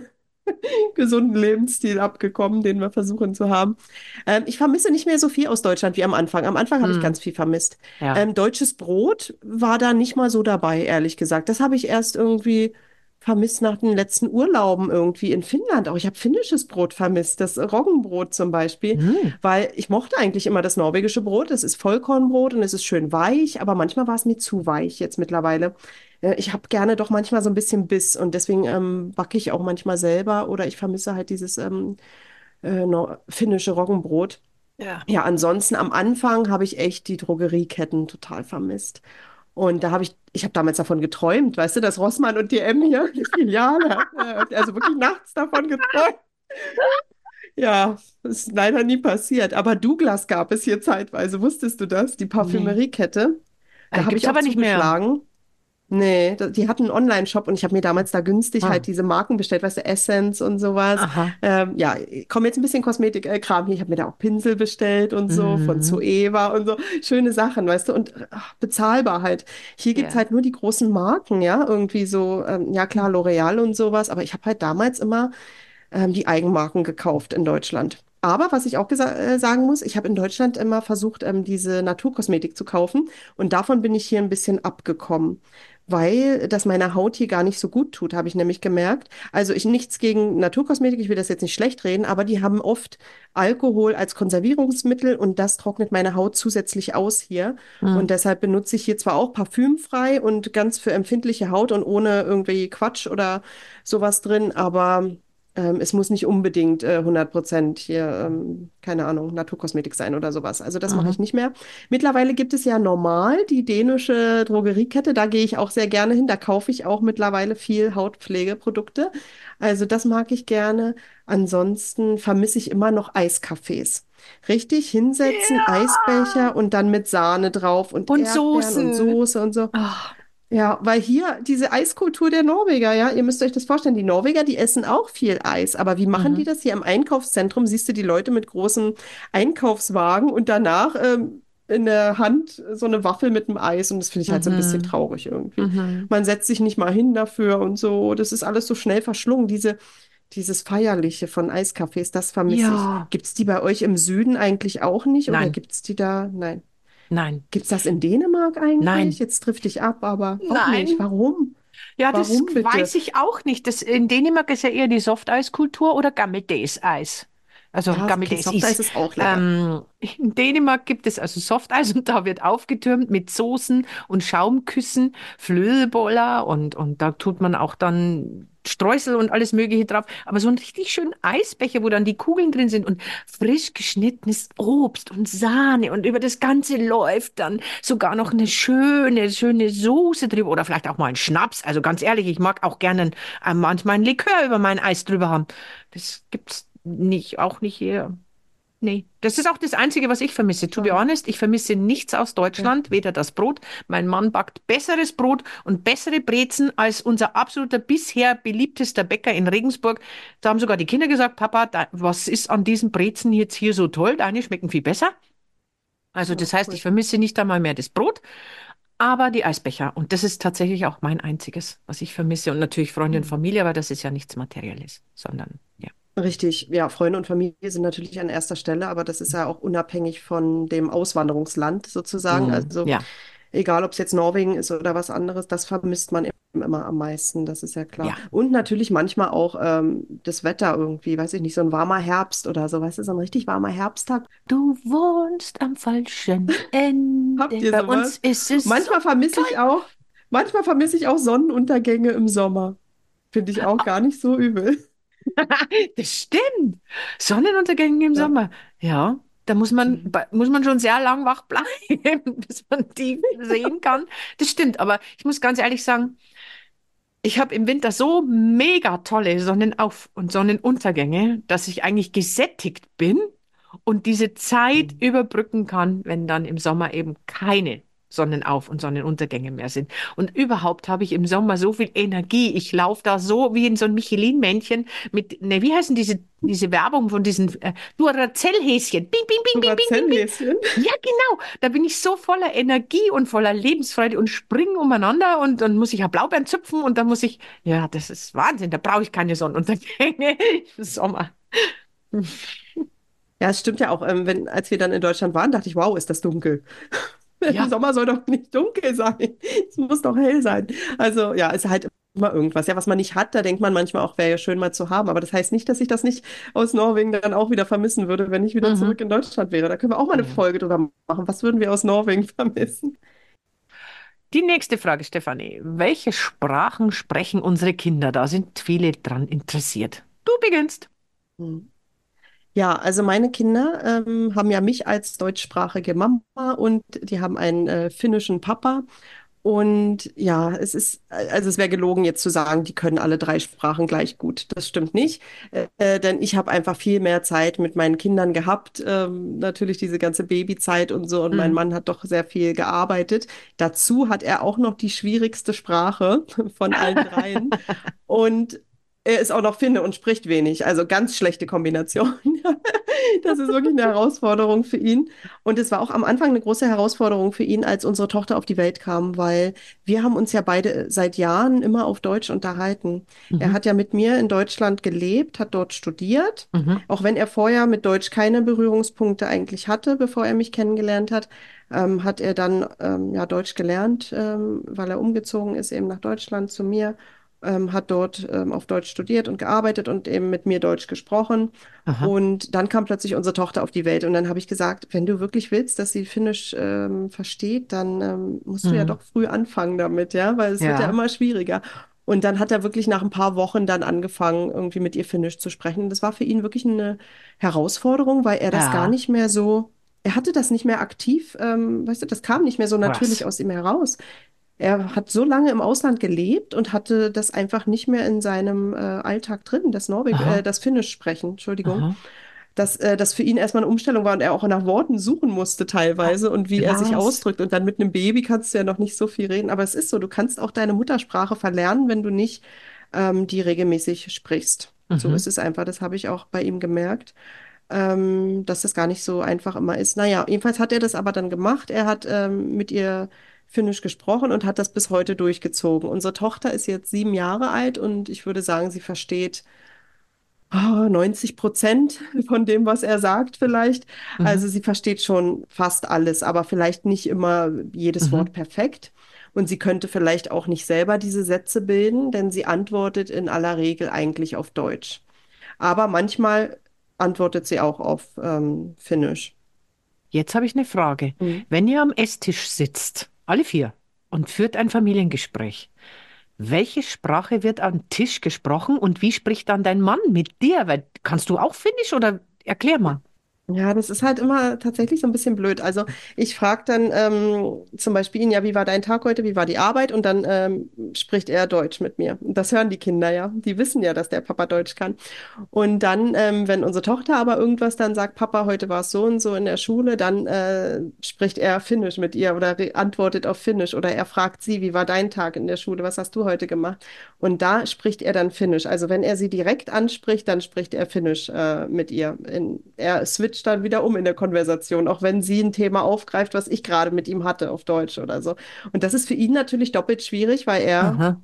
gesunden Lebensstil abgekommen, den wir versuchen zu haben. Ähm, ich vermisse nicht mehr so viel aus Deutschland wie am Anfang. Am Anfang habe ich Hm, ganz viel vermisst. ja. Ähm, deutsches Brot war da nicht mal so dabei, ehrlich gesagt. Das habe ich erst irgendwie vermisst nach den letzten Urlauben irgendwie in Finnland. Auch ich habe finnisches Brot vermisst, das Roggenbrot zum Beispiel, Hm. weil ich mochte eigentlich immer das norwegische Brot. Das ist Vollkornbrot und es ist schön weich, aber manchmal war es mir zu weich jetzt mittlerweile. Äh, Ich habe gerne doch manchmal so ein bisschen Biss und deswegen ähm, backe ich auch manchmal selber oder ich vermisse halt dieses ähm, äh, finnische Roggenbrot. Ja. Ja, ansonsten am Anfang habe ich echt die Drogerieketten total vermisst. Und da habe ich, ich habe damals davon geträumt, weißt du, dass Rossmann und DM hier die Filiale, äh, also wirklich nachts davon geträumt. Ja, ist leider nie passiert. Aber Douglas gab es hier zeitweise, wusstest du das? Die Nee. Parfümeriekette. Da Äh, habe ich aber nicht mehr. Nee, die hatten einen Online-Shop und ich habe mir damals da günstig halt Ah, diese Marken bestellt, weißt du, Essence und sowas. Ähm, ja, komm jetzt ein bisschen Kosmetik-Kram hier. Ich habe mir da auch Pinsel bestellt und so von Mhm. Zoeva und so. Schöne Sachen, weißt du, und ach, bezahlbar halt. Hier gibt's Ja. halt nur die großen Marken, ja, irgendwie so, ähm, ja klar, L'Oreal und sowas, aber ich habe halt damals immer ähm, die Eigenmarken gekauft in Deutschland. Aber was ich auch äh, sagen muss, ich habe in Deutschland immer versucht, ähm, diese Naturkosmetik zu kaufen und davon bin ich hier ein bisschen abgekommen, weil das meiner Haut hier gar nicht so gut tut, habe ich nämlich gemerkt. Also ich nichts gegen Naturkosmetik, ich will das jetzt nicht schlecht reden, aber die haben oft Alkohol als Konservierungsmittel und das trocknet meine Haut zusätzlich aus hier. Hm. Und deshalb benutze ich hier zwar auch parfümfrei und ganz für empfindliche Haut und ohne irgendwie Quatsch oder sowas drin, aber ähm, es muss nicht unbedingt äh, 100% hier, ähm, keine Ahnung, Naturkosmetik sein oder sowas. Also das mache ich Mhm. nicht mehr. Mittlerweile gibt es ja normal die dänische Drogeriekette, da gehe ich auch sehr gerne hin. Da kaufe ich auch mittlerweile viel Hautpflegeprodukte. Also das mag ich gerne. Ansonsten vermisse ich immer noch Eiscafés. Richtig hinsetzen, Ja. Eisbecher und dann mit Sahne drauf und Und Erdbeeren und Soßen. Soße und so. Ah, Ja, weil hier diese Eiskultur der Norweger, ja, ihr müsst euch das vorstellen, die Norweger, die essen auch viel Eis, aber wie machen die mhm. das hier im Einkaufszentrum? Siehst du die Leute mit großen Einkaufswagen und danach ähm, in der Hand so eine Waffel mit dem Eis und das finde ich halt so ein bisschen Mhm. traurig irgendwie. Mhm. Man setzt sich nicht mal hin dafür und so, das ist alles so schnell verschlungen, diese, dieses Feierliche von Eiscafés, das vermisse ich. Ja. Gibt's die bei euch im Süden eigentlich auch nicht oder Nein, gibt's die da? Nein. Nein, Gibt's das in Dänemark eigentlich? nein, Jetzt trifft dich ab, aber auch nicht. nein. Warum? Ja, das Warum bitte? weiß ich auch nicht. Das, in Dänemark ist ja eher die Softeiskultur oder Gammeldays-Eis. Also Ja, okay, Gammeldays Softeis ist. ist auch lecker. Ähm, in Dänemark gibt es also Softeis und da wird aufgetürmt mit Soßen und Schaumküssen, Flödeboller und, und da tut man auch dann Streusel und alles Mögliche drauf. Aber so ein richtig schönen Eisbecher, wo dann die Kugeln drin sind und frisch geschnittenes Obst und Sahne und über das Ganze läuft dann sogar noch eine schöne, schöne Soße drüber oder vielleicht auch mal ein Schnaps. Also ganz ehrlich, ich mag auch gerne äh, manchmal ein Likör über mein Eis drüber haben. Das gibt's nicht, auch nicht hier. Nee, das ist auch das Einzige, was ich vermisse. To be honest, ich vermisse nichts aus Deutschland, ja. weder das Brot. Mein Mann backt besseres Brot und bessere Brezen als unser absoluter bisher beliebtester Bäcker in Regensburg. Da haben sogar die Kinder gesagt, Papa, da, was ist an diesen Brezen jetzt hier so toll? Deine schmecken viel besser. Also das heißt, ich vermisse nicht einmal mehr das Brot, aber die Eisbecher. Und das ist tatsächlich auch mein einziges, was ich vermisse. Und natürlich Freunde und mhm. Familie, aber das ist ja nichts Materielles, sondern ja. Richtig, ja, Freunde und Familie sind natürlich an erster Stelle, aber das ist ja auch unabhängig von dem Auswanderungsland sozusagen. Mhm, also ja. egal, ob es jetzt Norwegen ist oder was anderes, das vermisst man immer am meisten, das ist ja klar. Ja. Und natürlich manchmal auch ähm, das Wetter irgendwie, weiß ich nicht, so ein warmer Herbst oder so, weißt du, so ein richtig warmer Herbsttag. Du wohnst am falschen Ende. Habt ihr Bei sowas? uns ist es manchmal vermisse ich auch, manchmal vermisse ich auch Sonnenuntergänge im Sommer. Finde ich auch gar nicht so übel. das stimmt. Sonnenuntergänge im ja. Sommer. Ja, da muss man, mhm. muss man schon sehr lang wach bleiben, bis man die sehen kann. Das stimmt, aber ich muss ganz ehrlich sagen, ich habe im Winter so mega tolle Sonnenauf- und Sonnenuntergänge, dass ich eigentlich gesättigt bin und diese Zeit mhm. überbrücken kann, wenn dann im Sommer eben keine Sonnenauf- und Sonnenuntergänge mehr sind. Und überhaupt habe ich im Sommer so viel Energie. Ich laufe da so wie in so ein Michelin-Männchen mit, ne, wie heißen diese, diese Werbung von diesen äh, Duracell-Häschen? Bing, bing, bing, bing, bing, bing, bing. Ja, genau. Da bin ich so voller Energie und voller Lebensfreude und springe umeinander und dann muss ich ja Blaubeeren züpfen und dann muss ich, ja, das ist Wahnsinn. Da brauche ich keine Sonnenuntergänge im Sommer. Ja, es stimmt ja auch. Ähm, wenn, als wir dann in Deutschland waren, dachte ich, wow, ist das dunkel. Ja. Im Sommer soll doch nicht dunkel sein. Es muss doch hell sein. Also ja, es ist halt immer irgendwas. Ja, was man nicht hat, da denkt man manchmal auch, wäre ja schön mal zu haben. Aber das heißt nicht, dass ich das nicht aus Norwegen dann auch wieder vermissen würde, wenn ich wieder mhm. zurück in Deutschland wäre. Da können wir auch mal eine Folge drüber machen. Was würden wir aus Norwegen vermissen? Die nächste Frage, Stefanie. Welche Sprachen sprechen unsere Kinder? Da sind viele dran interessiert. Du beginnst. Hm. Ja, also meine Kinder ähm, haben ja mich als deutschsprachige Mama und die haben einen äh, finnischen Papa. Und ja, es ist, also es wäre gelogen, jetzt zu sagen, die können alle drei Sprachen gleich gut. Das stimmt nicht, äh, äh denn ich habe einfach viel mehr Zeit mit meinen Kindern gehabt. Ähm, natürlich diese ganze Babyzeit und so. Und mhm. mein Mann hat doch sehr viel gearbeitet. Dazu hat er auch noch die schwierigste Sprache von allen dreien. und er ist auch noch Finne und spricht wenig. Also ganz schlechte Kombination. das ist wirklich eine Herausforderung für ihn. Und es war auch am Anfang eine große Herausforderung für ihn, als unsere Tochter auf die Welt kam, weil wir haben uns ja beide seit Jahren immer auf Deutsch unterhalten. Mhm. Er hat ja mit mir in Deutschland gelebt, hat dort studiert, mhm. auch wenn er vorher mit Deutsch keine Berührungspunkte eigentlich hatte, bevor er mich kennengelernt hat. Ähm, hat er dann ähm, ja Deutsch gelernt, ähm, weil er umgezogen ist eben nach Deutschland zu mir ähm, hat dort ähm, auf Deutsch studiert und gearbeitet und eben mit mir Deutsch gesprochen. Aha. Und dann kam plötzlich unsere Tochter auf die Welt und dann habe ich gesagt, wenn du wirklich willst, dass sie Finnisch ähm, versteht, dann ähm, musst mhm. du ja mhm. doch früh anfangen damit, ja, weil es ja. wird ja immer schwieriger. Und dann hat er wirklich nach ein paar Wochen dann angefangen, irgendwie mit ihr Finnisch zu sprechen. Und das war für ihn wirklich eine Herausforderung, weil er das ja. gar nicht mehr so, er hatte das nicht mehr aktiv, ähm, weißt du, das kam nicht mehr so natürlich Was? aus ihm heraus er hat so lange im Ausland gelebt und hatte das einfach nicht mehr in seinem äh, Alltag drin, das Norweg, äh, das Finnisch sprechen, Entschuldigung. Aha. Dass äh, das für ihn erstmal eine Umstellung war und er auch nach Worten suchen musste teilweise und wie Krass. er sich ausdrückt. Und dann mit einem Baby kannst du ja noch nicht so viel reden. Aber es ist so, du kannst auch deine Muttersprache verlernen, wenn du nicht ähm, die regelmäßig sprichst. Mhm. So ist es einfach. Das habe ich auch bei ihm gemerkt. Ähm, dass das gar nicht so einfach immer ist. Naja, jedenfalls hat er das aber dann gemacht. Er hat ähm, mit ihr Finnisch gesprochen und hat das bis heute durchgezogen. Unsere Tochter ist jetzt sieben Jahre alt und ich würde sagen, sie versteht oh, 90 Prozent von dem, was er sagt vielleicht. Mhm. Also sie versteht schon fast alles, aber vielleicht nicht immer jedes mhm. Wort perfekt. Und sie könnte vielleicht auch nicht selber diese Sätze bilden, denn sie antwortet in aller Regel eigentlich auf Deutsch. Aber manchmal antwortet sie auch auf ähm, Finnisch. Jetzt habe ich eine Frage. Mhm. Wenn ihr am Esstisch sitzt alle vier. Und führt ein Familiengespräch. welche Sprache wird am Tisch gesprochen und wie spricht dann dein Mann mit dir? Weil, kannst du auch Finnisch oder erklär mal. Ja, das ist halt immer tatsächlich so ein bisschen blöd. Also ich frage dann ähm, zum Beispiel ihn, ja, wie war dein Tag heute, wie war die Arbeit? Und dann ähm, spricht er Deutsch mit mir. Das hören die Kinder ja. Die wissen ja, dass der Papa Deutsch kann. Und dann, ähm, wenn unsere Tochter aber irgendwas dann sagt, Papa, heute war es so und so in der Schule, dann äh, spricht er Finnisch mit ihr oder antwortet auf Finnisch oder er fragt sie, wie war dein Tag in der Schule, was hast du heute gemacht? Und da spricht er dann Finnisch. Also wenn er sie direkt anspricht, dann spricht er Finnisch äh, mit ihr. In, er switcht switcht dann wieder um in der Konversation, auch wenn sie ein Thema aufgreift, was ich gerade mit ihm hatte auf Deutsch oder so. Und das ist für ihn natürlich doppelt schwierig, weil er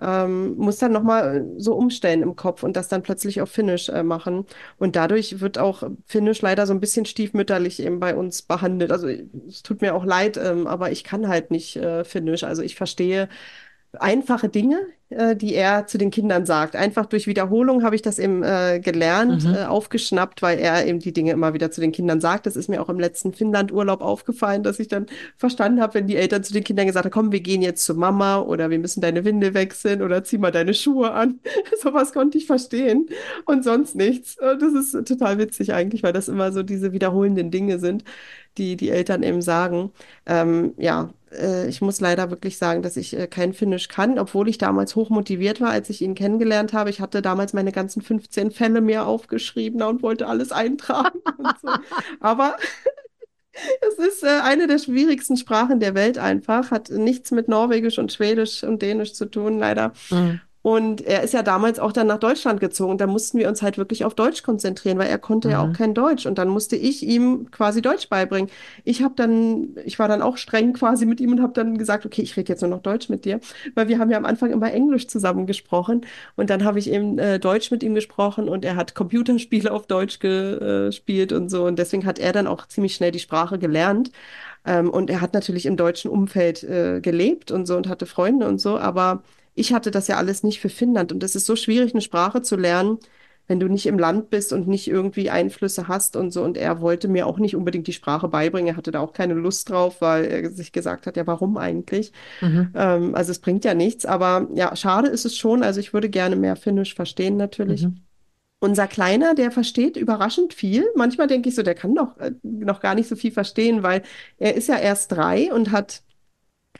ähm, muss dann nochmal so umstellen im Kopf und das dann plötzlich auf Finnisch äh, machen. Und dadurch wird auch Finnisch leider so ein bisschen stiefmütterlich eben bei uns behandelt. Also es tut mir auch leid, ähm, aber ich kann halt nicht äh, Finnisch. Also ich verstehe einfache Dinge, äh, die er zu den Kindern sagt. Einfach durch Wiederholung habe ich das eben äh, gelernt, Mhm. äh, aufgeschnappt, weil er eben die Dinge immer wieder zu den Kindern sagt. Das ist mir auch im letzten Finnland-Urlaub aufgefallen, dass ich dann verstanden habe, wenn die Eltern zu den Kindern gesagt haben, komm, wir gehen jetzt zu Mama oder wir müssen deine Windel wechseln oder zieh mal deine Schuhe an. Sowas konnte ich verstehen und sonst nichts. Das ist total witzig eigentlich, weil das immer so diese wiederholenden Dinge sind, die die Eltern eben sagen. Ähm, ja, äh, ich muss leider wirklich sagen, dass ich äh, kein Finnisch kann, obwohl ich damals hoch motiviert war, als ich ihn kennengelernt habe. Ich hatte damals meine ganzen 15 Fälle mir aufgeschrieben und wollte alles eintragen so. Aber es ist äh, eine der schwierigsten Sprachen der Welt einfach, hat nichts mit Norwegisch und Schwedisch und Dänisch zu tun, leider. Mhm. Und er ist ja damals auch dann nach Deutschland gezogen. Da mussten wir uns halt wirklich auf Deutsch konzentrieren, weil er konnte ja auch Mhm. kein Deutsch. Und dann musste ich ihm quasi Deutsch beibringen. Ich habe dann, ich war dann auch streng quasi mit ihm und habe dann gesagt, okay, ich rede jetzt nur noch Deutsch mit dir, weil wir haben ja am Anfang immer Englisch zusammen gesprochen. Und dann habe ich eben äh, Deutsch mit ihm gesprochen und er hat Computerspiele auf Deutsch gespielt und so. Und deswegen hat er dann auch ziemlich schnell die Sprache gelernt. Ähm, und er hat natürlich im deutschen Umfeld äh, gelebt und so und hatte Freunde und so, aber ich hatte das ja alles nicht für Finnland und es ist so schwierig, eine Sprache zu lernen, wenn du nicht im Land bist und nicht irgendwie Einflüsse hast und so. Und er wollte mir auch nicht unbedingt die Sprache beibringen. Er hatte da auch keine Lust drauf, weil er sich gesagt hat, ja, warum eigentlich? Mhm. Ähm, also es bringt ja nichts, aber ja, schade ist es schon. Also ich würde gerne mehr Finnisch verstehen natürlich. Mhm. Unser Kleiner, der versteht überraschend viel. Manchmal denke ich so, der kann doch äh, noch gar nicht so viel verstehen, weil er ist ja erst drei und hat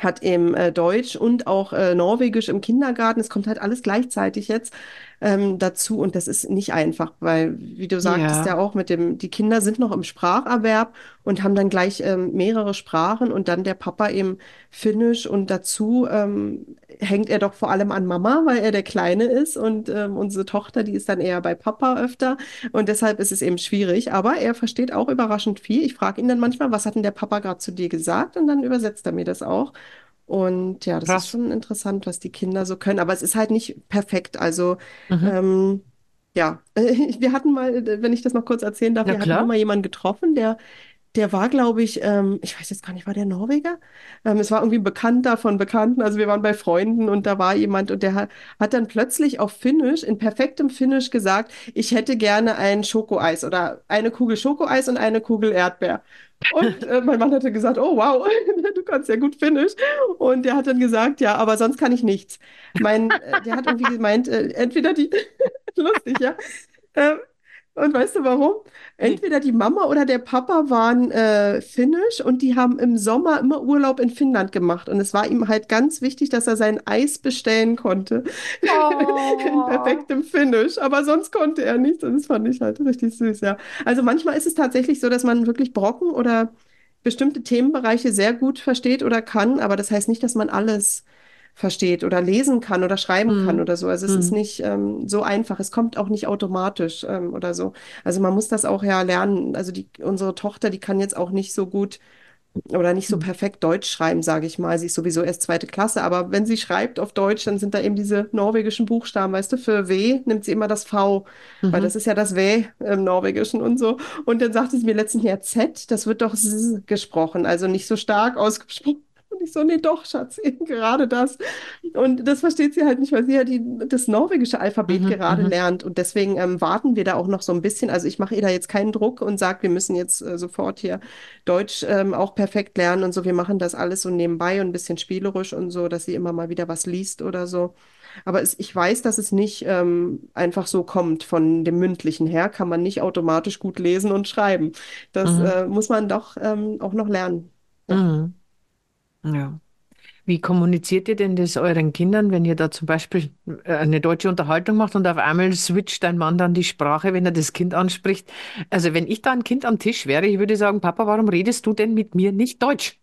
hat eben äh, Deutsch und auch äh, Norwegisch im Kindergarten. Es kommt halt alles gleichzeitig jetzt ähm, dazu und das ist nicht einfach, weil, wie du sagtest ja Ja. auch mit dem, die Kinder sind noch im Spracherwerb und haben dann gleich ähm, mehrere Sprachen und dann der Papa eben Finnisch und dazu ähm, hängt er doch vor allem an Mama, weil er der Kleine ist und ähm, unsere Tochter, die ist dann eher bei Papa öfter und deshalb ist es eben schwierig, aber er versteht auch überraschend viel. Ich frage ihn dann manchmal, was hat denn der Papa gerade zu dir gesagt und dann übersetzt er mir das auch. Und ja, das ist Krass. schon interessant, was die Kinder so können. Aber es ist halt nicht perfekt. Also, Mhm. ähm, ja, wir hatten mal, wenn ich das noch kurz erzählen darf, Ja, wir hatten klar. mal jemanden getroffen, der, der war, glaube ich, ähm, ich weiß jetzt gar nicht, war der Norweger? Ähm, es war irgendwie ein Bekannter von Bekannten. Also wir waren bei Freunden und da war jemand und der hat, hat dann plötzlich auf Finnisch, in perfektem Finnisch gesagt, ich hätte gerne ein Schokoeis oder eine Kugel Schokoeis und eine Kugel Erdbeer. Und äh, mein Mann hatte gesagt, oh wow, du kannst ja gut Finnisch. Und der hat dann gesagt, ja, aber sonst kann ich nichts. Mein, äh, der hat irgendwie gemeint, äh, entweder die, lustig, ja. Und weißt du warum? Entweder die Mama oder der Papa waren äh, finnisch und die haben im Sommer immer Urlaub in Finnland gemacht. Und es war ihm halt ganz wichtig, dass er sein Eis bestellen konnte. In Oh. perfektem Finnisch. Aber sonst konnte er nichts. Und das fand ich halt richtig süß, ja. Also manchmal ist es tatsächlich so, dass man wirklich Brocken oder bestimmte Themenbereiche sehr gut versteht oder kann. Aber das heißt nicht, dass man alles versteht oder lesen kann oder schreiben kann Mhm. oder so. Also es ist Mhm. nicht ähm, so einfach. Es kommt auch nicht automatisch ähm, oder so. Also man muss das auch ja lernen. Also die, unsere Tochter, die kann jetzt auch nicht so gut oder nicht so Mhm. perfekt Deutsch schreiben, sage ich mal. Sie ist sowieso erst zweite Klasse, aber wenn sie schreibt auf Deutsch, dann sind da eben diese norwegischen Buchstaben, weißt du, für W nimmt sie immer das V, weil das Mhm. ist ja das W im Norwegischen und so. Und dann sagte sie mir letztens, ja, Z, das wird doch S gesprochen, also nicht so stark ausgesprochen. Und ich so, nee, doch, Schatz, eben gerade das. Und das versteht sie halt nicht, weil sie ja die, das norwegische Alphabet Mhm, gerade mhm, lernt. Und deswegen ähm, warten wir da auch noch so ein bisschen. Also ich mache ihr da jetzt keinen Druck und sage, wir müssen jetzt äh, sofort hier Deutsch ähm, auch perfekt lernen und so. Wir machen das alles so nebenbei und ein bisschen spielerisch und so, dass sie immer mal wieder was liest oder so. Aber es, ich weiß, dass es nicht ähm, einfach so kommt von dem Mündlichen her, kann man nicht automatisch gut lesen und schreiben. Das mhm, äh, muss man doch ähm, auch noch lernen. Ja. mhm. Ja. Wie kommuniziert ihr denn das euren Kindern, wenn ihr da zum Beispiel äh, eine deutsche Unterhaltung macht und auf einmal switcht dein Mann dann die Sprache, wenn er das Kind anspricht? Also wenn ich da ein Kind am Tisch wäre, ich würde sagen, Papa, warum redest du denn mit mir nicht Deutsch?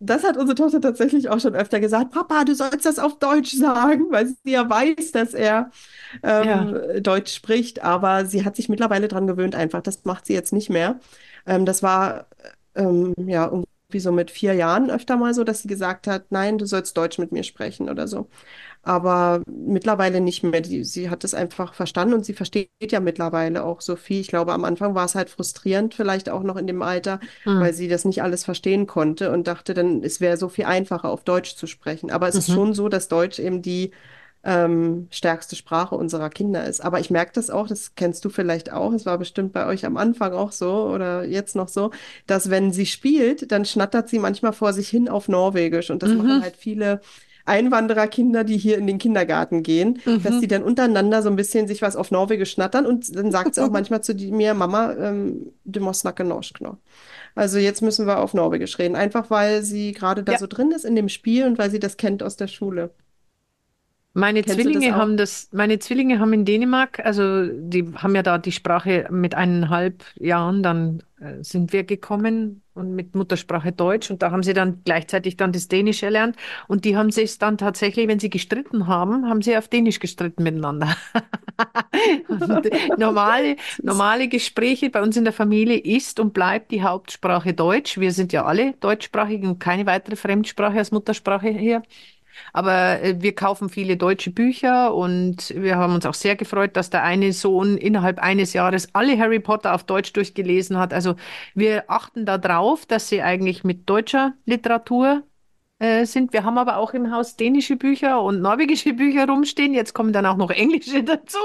Das hat unsere Tochter tatsächlich auch schon öfter gesagt. Papa, du sollst das auf Deutsch sagen, weil sie ja weiß, dass er Ja. ähm, Deutsch spricht. Aber sie hat sich mittlerweile dran gewöhnt, einfach. Das macht sie jetzt nicht mehr. Ähm, das war ähm, ja irgendwie so mit vier Jahren öfter mal so, dass sie gesagt hat, nein, du sollst Deutsch mit mir sprechen oder so. Aber mittlerweile nicht mehr. Die, sie hat es einfach verstanden und sie versteht ja mittlerweile auch so viel. Ich glaube, am Anfang war es halt frustrierend, vielleicht auch noch in dem Alter, weil Hm. sie das nicht alles verstehen konnte und dachte dann, es wäre so viel einfacher, auf Deutsch zu sprechen. Aber es ist Mhm. schon so, dass Deutsch eben die ähm, stärkste Sprache unserer Kinder ist. Aber ich merke das auch, das kennst du vielleicht auch, es war bestimmt bei euch am Anfang auch so oder jetzt noch so, dass wenn sie spielt, dann schnattert sie manchmal vor sich hin auf Norwegisch. Und das machen Mhm. halt viele Einwandererkinder, die hier in den Kindergarten gehen, dass die Mhm. dann untereinander so ein bisschen sich was auf Norwegisch schnattern. Und dann sagt sie auch manchmal zu mir, Mama, ähm, du musst snakke norsk nå. Also jetzt müssen wir auf Norwegisch reden, einfach weil sie gerade da Ja. so drin ist in dem Spiel und weil sie das kennt aus der Schule. Meine Kennst das Zwillinge auch? haben das, meine Zwillinge haben in Dänemark, also die haben ja da die Sprache mit eineinhalb Jahren, dann äh, sind wir gekommen und mit Muttersprache Deutsch und da haben sie dann gleichzeitig dann das Dänisch erlernt und die haben sich dann tatsächlich, wenn sie gestritten haben, haben sie auf Dänisch gestritten miteinander. Normale, normale Gespräche bei uns in der Familie ist und bleibt die Hauptsprache Deutsch. Wir sind ja alle deutschsprachig und keine weitere Fremdsprache als Muttersprache hier. Aber äh, wir kaufen viele deutsche Bücher und wir haben uns auch sehr gefreut, dass der eine Sohn innerhalb eines Jahres alle Harry Potter auf Deutsch durchgelesen hat. Also wir achten da drauf, dass sie eigentlich mit deutscher Literatur äh, sind. Wir haben aber auch im Haus dänische Bücher und norwegische Bücher rumstehen. Jetzt kommen dann auch noch englische dazu.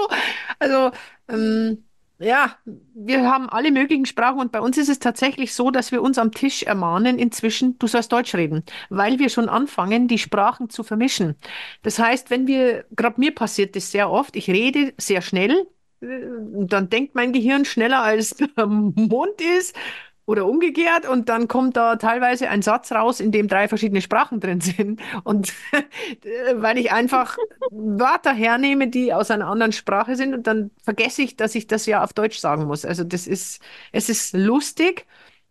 Also ähm, ja, wir haben alle möglichen Sprachen und bei uns ist es tatsächlich so, dass wir uns am Tisch ermahnen inzwischen, du sollst Deutsch reden, weil wir schon anfangen, die Sprachen zu vermischen. Das heißt, wenn wir, gerade mir passiert das sehr oft, ich rede sehr schnell, äh, dann denkt mein Gehirn schneller als der Mund ist oder umgekehrt und dann kommt da teilweise ein Satz raus, in dem drei verschiedene Sprachen drin sind. Und äh, weil ich einfach Wörter hernehme, die aus einer anderen Sprache sind und dann vergesse ich, dass ich das ja auf Deutsch sagen muss. Also das ist, es ist lustig,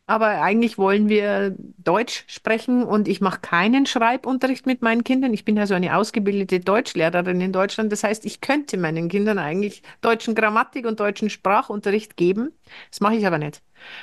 aber eigentlich wollen wir Deutsch sprechen und ich mache keinen Schreibunterricht mit meinen Kindern. Ich bin ja so eine ausgebildete Deutschlehrerin in Deutschland. Das heißt, ich könnte meinen Kindern eigentlich deutschen Grammatik und deutschen Sprachunterricht geben. Das mache ich aber nicht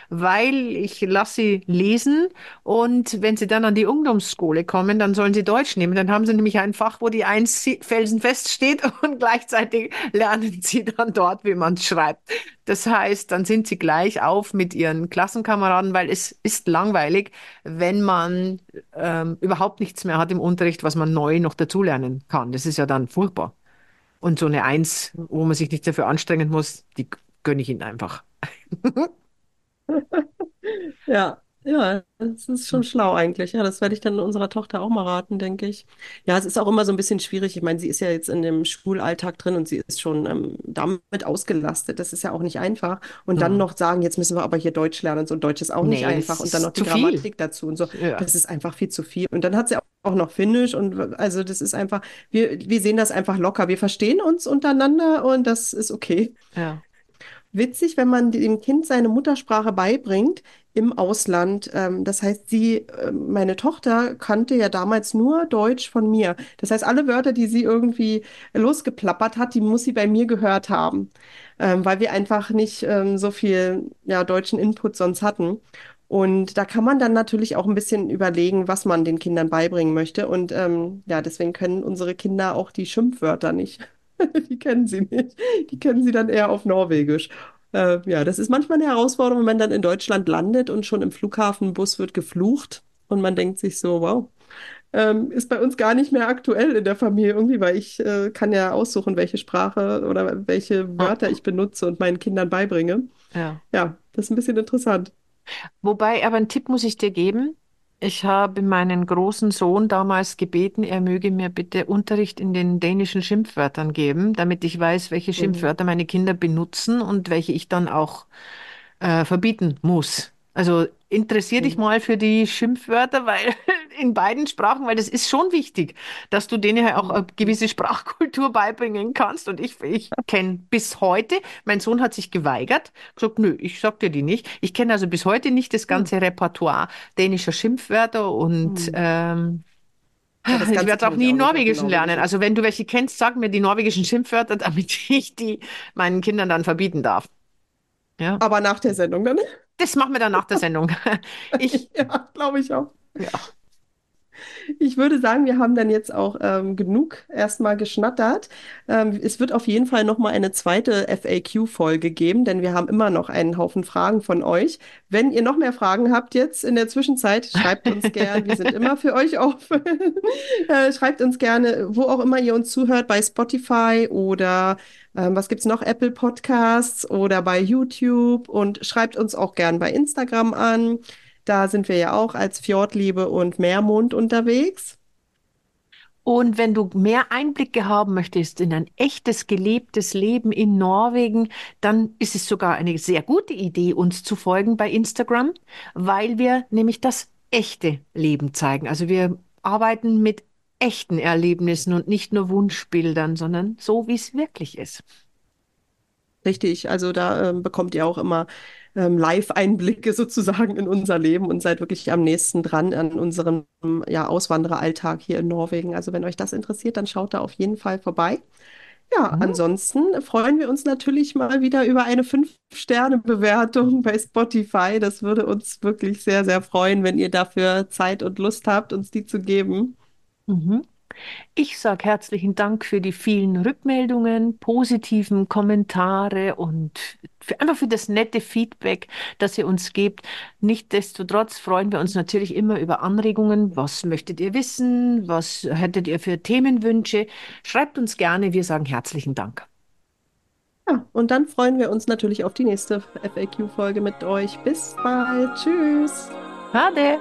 weil ich lasse sie lesen und wenn sie dann an die Ungdomsschule kommen, dann sollen sie Deutsch nehmen. Dann haben sie nämlich ein Fach, wo die Eins felsenfest steht und gleichzeitig lernen sie dann dort, wie man schreibt. Das heißt, dann sind sie gleich auf mit ihren Klassenkameraden, weil es ist langweilig, wenn man ähm, überhaupt nichts mehr hat im Unterricht, was man neu noch dazulernen kann. Das ist ja dann furchtbar. Und so eine Eins, wo man sich nicht dafür anstrengen muss, die gönne ich ihnen einfach. Ja, ja, das ist schon schlau eigentlich. Ja, das werde ich dann unserer Tochter auch mal raten, denke ich. Ja, es ist auch immer so ein bisschen schwierig. Ich meine, sie ist ja jetzt in dem Schulalltag drin und sie ist schon ähm, damit ausgelastet. Das ist ja auch nicht einfach. Und dann Ja. noch sagen, jetzt müssen wir aber hier Deutsch lernen und so. Und Deutsch ist auch nicht Nee, das einfach. Und dann noch die zu viel. Grammatik dazu und so. Ja, Das ist einfach viel zu viel. Und dann hat sie auch auch noch Finnisch und also das ist einfach, wir, wir sehen das einfach locker. Wir verstehen uns untereinander und das ist okay. ja. Witzig, wenn man dem Kind seine Muttersprache beibringt im Ausland. Ähm, das heißt, sie, äh, meine Tochter kannte ja damals nur Deutsch von mir. Das heißt, alle Wörter, die sie irgendwie losgeplappert hat, die muss sie bei mir gehört haben, ähm, weil wir einfach nicht ähm, so viel ja, deutschen Input sonst hatten. Und da kann man dann natürlich auch ein bisschen überlegen, was man den Kindern beibringen möchte. Und ähm, ja, deswegen können unsere Kinder auch die Schimpfwörter nicht. Die kennen sie nicht. Die kennen sie dann eher auf Norwegisch. Äh, ja, das ist manchmal eine Herausforderung, wenn man dann in Deutschland landet und schon im Flughafenbus wird geflucht und man denkt sich so, wow. ähm, ist bei uns gar nicht mehr aktuell in der Familie irgendwie, weil ich äh, kann ja aussuchen, welche Sprache oder welche Wörter ich benutze und meinen Kindern beibringe. Ja. Ja, das ist ein bisschen interessant. Wobei, aber einen Tipp muss ich dir geben. Ich habe meinen großen Sohn damals gebeten, er möge mir bitte Unterricht in den dänischen Schimpfwörtern geben, damit ich weiß, welche Mhm. Schimpfwörter meine Kinder benutzen und welche ich dann auch äh, verbieten muss. Also interessier dich Mhm. mal für die Schimpfwörter, weil in beiden Sprachen, weil das ist schon wichtig, dass du denen ja auch eine Mhm. gewisse Sprachkultur beibringen kannst. Und ich, ich kenne bis heute, mein Sohn hat sich geweigert, gesagt, nö, ich sag dir die nicht. Ich kenne also bis heute nicht das Mhm. ganze Repertoire dänischer Schimpfwörter und Mhm. ähm, Ja, ich werde auch nie auch Norwegischen lernen. Norwegischen. Also wenn du welche kennst, sag mir die norwegischen Schimpfwörter, damit ich die meinen Kindern dann verbieten darf. Ja. Aber nach der Sendung dann. Das machen wir dann nach der Sendung. Ich, Ja, glaube ich auch. ja. Ich würde sagen, wir haben dann jetzt auch ähm, genug erstmal geschnattert. Ähm, es wird auf jeden Fall nochmal eine zweite FAQ-Folge geben, denn wir haben immer noch einen Haufen Fragen von euch. Wenn ihr noch mehr Fragen habt jetzt in der Zwischenzeit, schreibt uns gern. Wir sind immer für euch offen. Äh, schreibt uns gerne, wo auch immer ihr uns zuhört, bei Spotify oder ähm, was gibt's noch? Apple Podcasts oder bei YouTube und schreibt uns auch gern bei Instagram an. Da sind wir ja auch als Fjordliebe und Meermond unterwegs. Und wenn du mehr Einblicke haben möchtest in ein echtes, gelebtes Leben in Norwegen, dann ist es sogar eine sehr gute Idee, uns zu folgen bei Instagram, weil wir nämlich das echte Leben zeigen. Also wir arbeiten mit echten Erlebnissen und nicht nur Wunschbildern, sondern so, wie es wirklich ist. Richtig, also da ähm, bekommt ihr auch immer ähm, Live-Einblicke sozusagen in unser Leben und seid wirklich am nächsten dran an unserem ja, Auswandereralltag hier in Norwegen. Also wenn euch das interessiert, dann schaut da auf jeden Fall vorbei. Ja, Mhm. ansonsten freuen wir uns natürlich mal wieder über eine Fünf-Sterne-Bewertung bei Spotify. Das würde uns wirklich sehr, sehr freuen, wenn ihr dafür Zeit und Lust habt, uns die zu geben. Mhm. Ich sage herzlichen Dank für die vielen Rückmeldungen, positiven Kommentare und für, einfach für das nette Feedback, das ihr uns gebt. Nichtsdestotrotz freuen wir uns natürlich immer über Anregungen. Was möchtet ihr wissen? Was hättet ihr für Themenwünsche? Schreibt uns gerne. Wir sagen herzlichen Dank. Ja, und dann freuen wir uns natürlich auf die nächste FAQ-Folge mit euch. Bis bald. Tschüss. Ade!